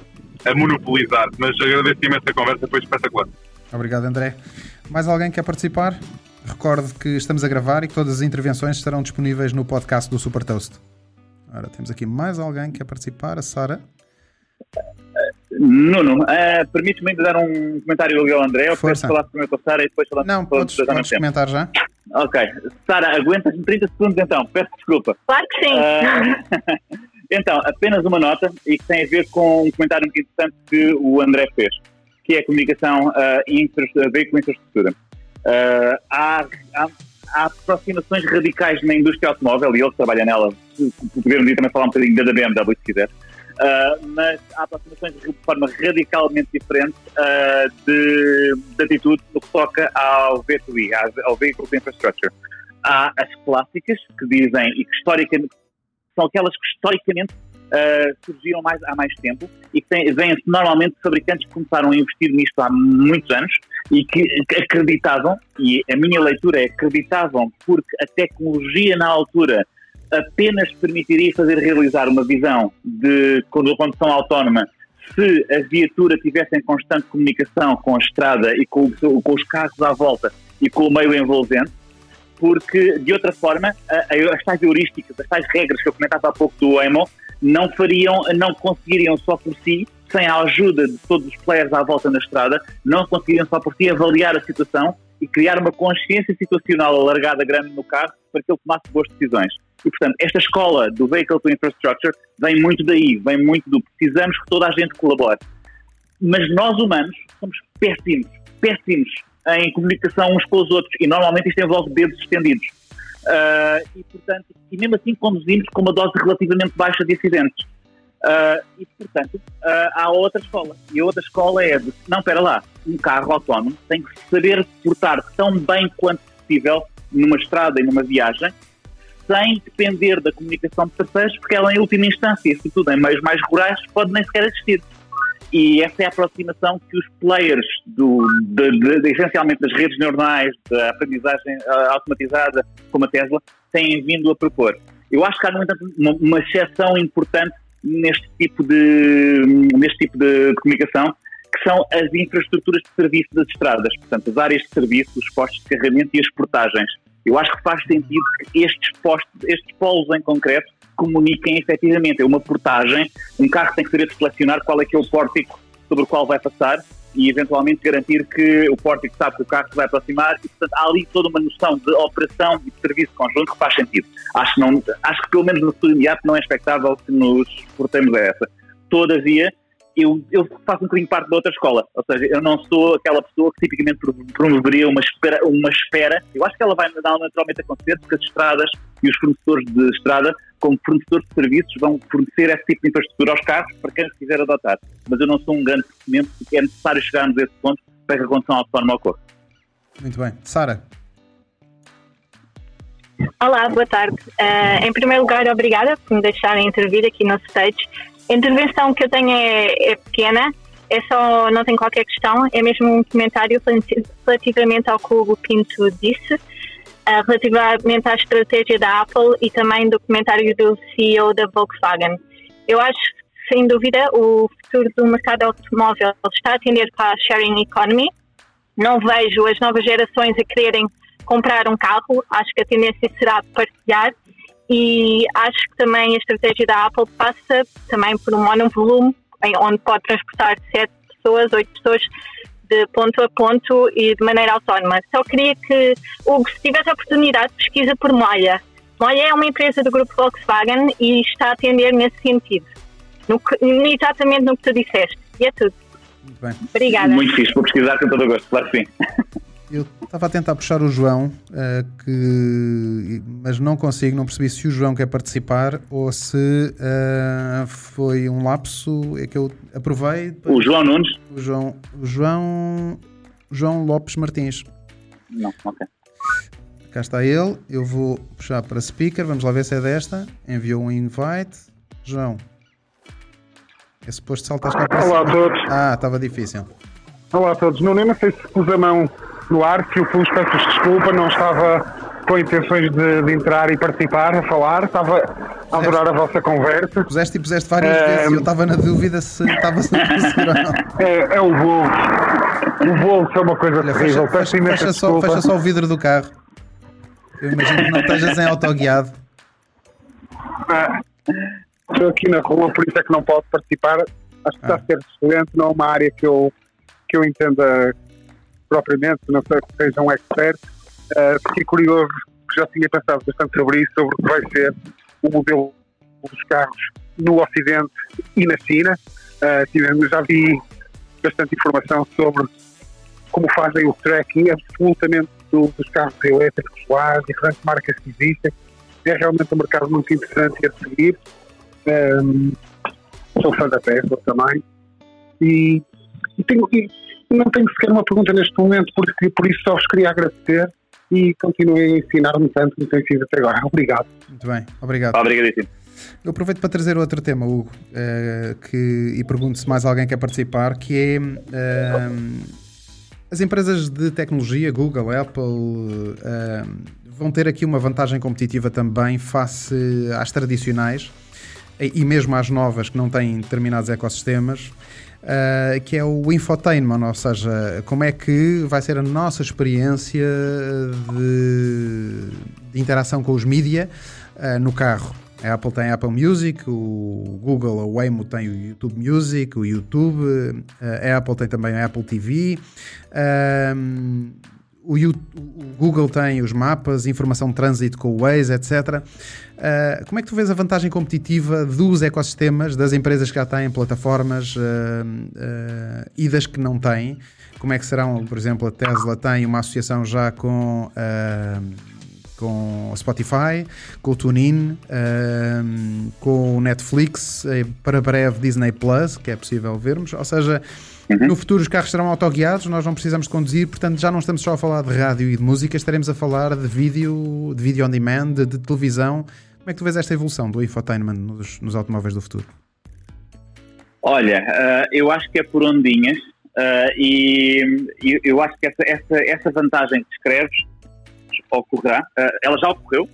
a, a monopolizar, mas agradeço imenso a conversa, foi espetacular. Obrigado, André. Mais alguém quer participar? Recordo que estamos a gravar e que todas as intervenções estarão disponíveis no podcast do Super Toast. Ora, temos aqui mais alguém que quer participar, a Sara. Nuno, uh, permite-me ainda dar um comentário ao André, ou Força. falar primeiro com a Sara e depois falar Não, com podes, podes comentar já. Ok. Sara, aguentas-me 30 segundos então, peço desculpa. Claro que sim. Uh, então, apenas uma nota e que tem a ver com um comentário muito interessante que o André fez, que é a comunicação uh, infra, veículo infraestrutura. Uh, há, há, há, aproximações radicais na indústria automóvel, e ele trabalha nela, podemos também falar um bocadinho da BMW, se quiser, uh, mas há aproximações de forma radicalmente diferente uh, de, de, atitude no que toca ao V2I, ao Vehicle Infrastructure. Há as clássicas, que dizem, e que historicamente, são aquelas que historicamente Uh, surgiram mais, há mais tempo e que vêm normalmente fabricantes que começaram a investir nisto há muitos anos e que acreditavam, e a minha leitura é acreditavam porque a tecnologia na altura apenas permitiria fazer realizar uma visão de condução autónoma se a viatura tivesse em constante comunicação com a estrada e com, com os carros à volta e com o meio envolvente, porque de outra forma as tais heurísticas, as tais regras que eu comentava há pouco do Waymo, não fariam, não conseguiriam só por si, sem a ajuda de todos os players à volta na estrada, não conseguiriam só por si avaliar a situação e criar uma consciência situacional alargada grande no carro para que ele tomasse boas decisões. E, portanto, esta escola do Vehicle to Infrastructure vem muito daí, vem muito do precisamos que toda a gente colabore. Mas nós, humanos, somos péssimos, péssimos em comunicação uns com os outros e normalmente isto envolve dedos estendidos. Uh, e, portanto, e mesmo assim conduzimos com uma dose relativamente baixa de acidentes. Uh, e, portanto, uh, há outra escola. E a outra escola é de, não, espera lá, um carro autónomo tem que saber portar tão bem quanto possível numa estrada e numa viagem, sem depender da comunicação de terceiros, porque ela, em última instância, sobretudo em meios mais rurais, pode nem sequer existir. E essa é a aproximação que os players, do, de, de, de, essencialmente das redes neuronais, da aprendizagem uh, automatizada, como a Tesla, têm vindo a propor. Eu acho que há, no entanto, uma, uma exceção importante neste tipo de, neste tipo de comunicação, que são as infraestruturas de serviço das estradas, portanto, as áreas de serviço, os postos de carregamento e as portagens. Eu acho que faz sentido que estes, postos, estes polos em concreto comuniquem efetivamente. É uma portagem, um carro tem que saber selecionar qual é que é o pórtico sobre o qual vai passar e eventualmente garantir que o pórtico sabe que o carro se vai aproximar e portanto há ali toda uma noção de operação e de serviço conjunto que faz sentido. Acho que, não, acho que pelo menos no futuro imediato não é expectável que nos portemos a essa. Todavia, eu, eu faço um bocadinho parte da outra escola. Ou seja, eu não sou aquela pessoa que tipicamente promoveria uma espera. Uma espera. Eu acho que ela vai naturalmente acontecer porque as estradas e os fornecedores de estrada, como fornecedores de serviços, vão fornecer esse tipo de infraestrutura aos carros para quem quiser adotar. Mas eu não sou um grande conhecimento porque é necessário chegarmos a esse ponto para que a condução autónoma ocorra. Muito bem. Sara? Olá, boa tarde. Uh, em primeiro lugar, obrigada por me deixarem intervir aqui no stage. A intervenção que eu tenho é, é pequena, é só, não tem qualquer questão, é mesmo um comentário relativamente ao que o Pinto disse, uh, relativamente à estratégia da Apple e também do comentário do CEO da Volkswagen. Eu acho, sem dúvida, o futuro do mercado automóvel está a tender para a sharing economy. Não vejo as novas gerações a quererem comprar um carro, acho que a tendência será partilhar e acho que também a estratégia da Apple passa também por um monovolume, onde pode transportar sete pessoas, oito pessoas de ponto a ponto e de maneira autónoma. Só queria que, Hugo, se tivesse a oportunidade, pesquisa por Moia. Moia é uma empresa do grupo Volkswagen e está a atender nesse sentido. No que, exatamente no que tu disseste. E é tudo. Muito bem. Obrigada. Muito fixe, vou pesquisar com todo o gosto, claro que sim. Eu estava a tentar puxar o João, uh, que, mas não consigo, não percebi se o João quer participar ou se uh, foi um lapso. É que eu aprovei. O João Nunes? O João, o João, João Lopes Martins. Não, ok. Cá está ele. Eu vou puxar para speaker. Vamos lá ver se é desta. Enviou um invite. João. É suposto saltar para Olá a todos. Ah, estava difícil. Olá a todos. Não, nem sei se pus a mão no ar, se eu pus, peço desculpa, não estava com intenções de, de, entrar e participar, a falar, estava a adorar a vossa conversa. Puseste e puseste várias é, vezes e eu estava na dúvida se estava a conseguir ou não. É, é o voo. O voo é uma coisa Olha, terrível. Fecha, fecha, fecha, só, fecha só o vidro do carro. Eu imagino que não estejas em autoguiado. Ah, estou aqui na rua, por isso é que não posso participar. Acho que está ah. a ser excelente, não é uma área que eu, que eu entenda propriamente, não sei se seja um expert. Uh, fiquei curioso, já tinha pensado bastante sobre isso, sobre o que vai ser o modelo dos carros no Ocidente e na China. Uh, tivemos, já vi bastante informação sobre como fazem o tracking absolutamente do, dos carros elétricos lá, diferentes marcas que existem. É realmente um mercado muito interessante a seguir. Um, sou fã da Tesla também. E, e tenho, não tenho sequer uma pergunta neste momento, porque por isso só vos queria agradecer e continuem a ensinar-me tanto como têm sido até agora. Obrigado. Muito bem, obrigado. Obrigadíssimo. Eu aproveito para trazer outro tema, Hugo, uh, que, e pergunto se mais alguém quer participar, que é uh, as empresas de tecnologia, Google, Apple, uh, vão ter aqui uma vantagem competitiva também face às tradicionais e mesmo às novas que não têm determinados ecossistemas uh, que é o infotainment, ou seja, como é que vai ser a nossa experiência de, de interação com os mídia uh, no carro. A Apple tem a Apple Music, o Google, o Waymo tem o YouTube Music, o YouTube, a Apple tem também a Apple TV. O, o, Google tem os mapas, informação de trânsito com o Waze, etc. Uh, ah, como é que tu vês a vantagem competitiva dos ecossistemas, das empresas que já têm plataformas uh, uh, e das que não têm? Como é que serão, por exemplo, a Tesla tem uma associação já com com o Spotify, com o TuneIn, com o Netflix, eh, para breve Disney Plus, que é possível vermos. Ou seja, Uhum. No futuro os carros serão autoguiados, nós não precisamos conduzir, portanto já não estamos só a falar de rádio e de música, estaremos a falar de vídeo, de vídeo on demand, de, de televisão. Como é que tu vês esta evolução do infotainment nos, nos automóveis do futuro? Olha, uh, eu acho que é por ondinhas uh, e eu, eu, acho que essa, essa, essa vantagem que descreves ocorrerá. Uh, ela já ocorreu,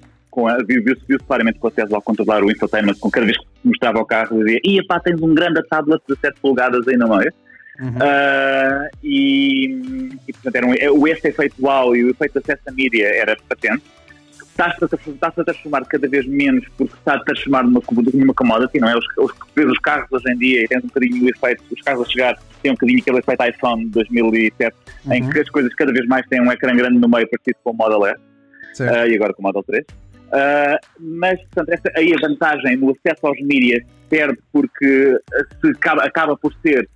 viu-se viu claramente com a Tesla ao controlar o infotainment, com cada vez que mostrava o carro, dizia: Ia pá, tens um grande tablet de 7 polegadas aí na meia. Uhum. Uh, e, e, portanto, era um, é, o esse efeito wow e o efeito acesso à mídia era patente. Está-se a, está a, transformar cada vez menos porque está a transformar numa, numa commodity, não é? Os, os, os carros hoje em dia têm um bocadinho o efeito, os carros a chegar têm um bocadinho aquele efeito iPhone de 2007, uhum. em que as coisas cada vez mais têm um ecrã grande no meio parecido com o Model S uh, e agora com o Model 3. Uh, mas, portanto, essa, aí a vantagem no acesso aos mídias perde porque se acaba, acaba por ser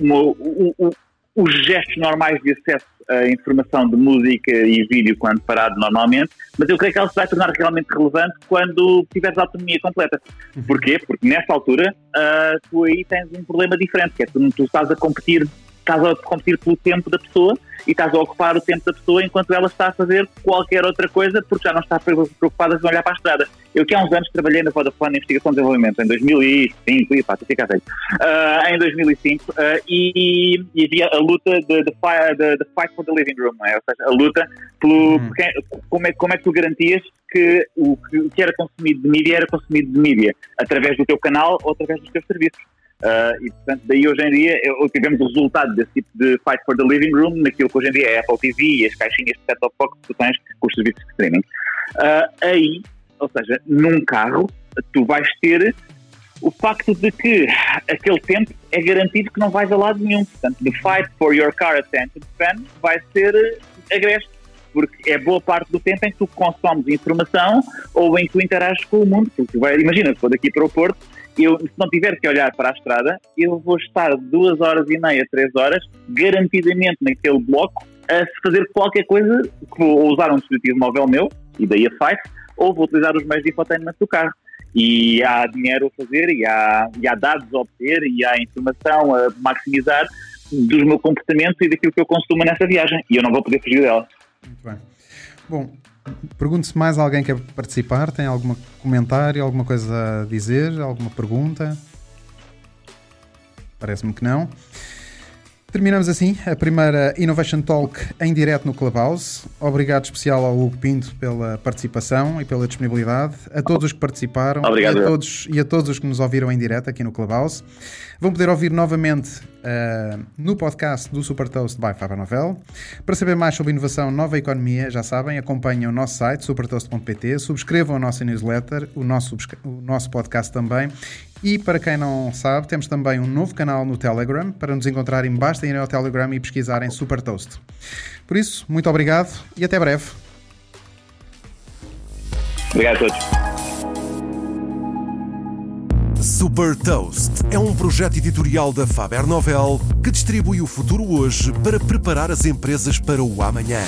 uma, o, o, os gestos normais de acesso à informação de música e vídeo quando parado normalmente, mas eu creio que ela se vai tornar realmente relevante quando tiveres autonomia completa. Porquê? Porque nessa altura uh, tu aí tens um problema diferente, que é tu, tu estás a competir estás a competir pelo tempo da pessoa e estás a ocupar o tempo da pessoa enquanto ela está a fazer qualquer outra coisa porque já não está preocupada em olhar para a estrada. Eu que há uns anos trabalhei na Vodafone em Investigação e Desenvolvimento, em 2005, e pá, tu fica uh, em 2005, uh, e, e, havia a luta de, de, de, de, Fight for the Living Room, é? ou seja, a luta pelo, hum. como, é, como é que tu garantias que o que era consumido de mídia era consumido de mídia, através do teu canal ou através dos teus serviços. Uh, e, portanto, daí hoje em dia eu, tivemos o resultado desse tipo de fight for the living room naquilo que hoje em dia é a Apple TV e as caixinhas de set-top box que tu tens com os serviços de streaming. Uh, aí, ou seja, num carro, tu vais ter o facto de que aquele tempo é garantido que não vais a lado nenhum. Portanto, the fight for your car attention span vai ser agreste, porque é boa parte do tempo em que tu consomes informação ou em que tu interages com o mundo. Porque vai, imagina, se for daqui para o Porto, eu, se não tiver que olhar para a estrada, eu vou estar duas horas e meia, três horas, garantidamente naquele bloco, a fazer qualquer coisa, ou usar um dispositivo móvel meu, e daí a Five, ou vou utilizar os meios de infotainment do carro. E há dinheiro a fazer, e há, e há dados a obter, e há informação a maximizar dos meus comportamentos e daquilo que eu consumo nessa viagem. E eu não vou poder fugir dela. Muito bem. Bom, Pergunto se mais alguém quer participar, tem algum comentário, alguma coisa a dizer, alguma pergunta? Parece-me que não. Terminamos assim a primeira Innovation Talk em direto no Clubhouse. Obrigado especial ao Hugo Pinto pela participação e pela disponibilidade. A todos os que participaram Obrigado. E, a todos, e a todos os que nos ouviram em direto aqui no Clubhouse. Vão poder ouvir novamente uh, no podcast do Super Toast by Faber Novel. Para saber mais sobre inovação, nova economia, já sabem, acompanhem o nosso site supertoast.pt, subscrevam a nossa newsletter, o nosso, o nosso podcast também e para quem não sabe, temos também um novo canal no Telegram. Para nos encontrarem, basta ir ao Telegram e pesquisarem Super Toast. Por isso, muito obrigado e até breve. Obrigado a todos. Super Toast é um projeto editorial da Faber Novel que distribui o futuro hoje para preparar as empresas para o amanhã.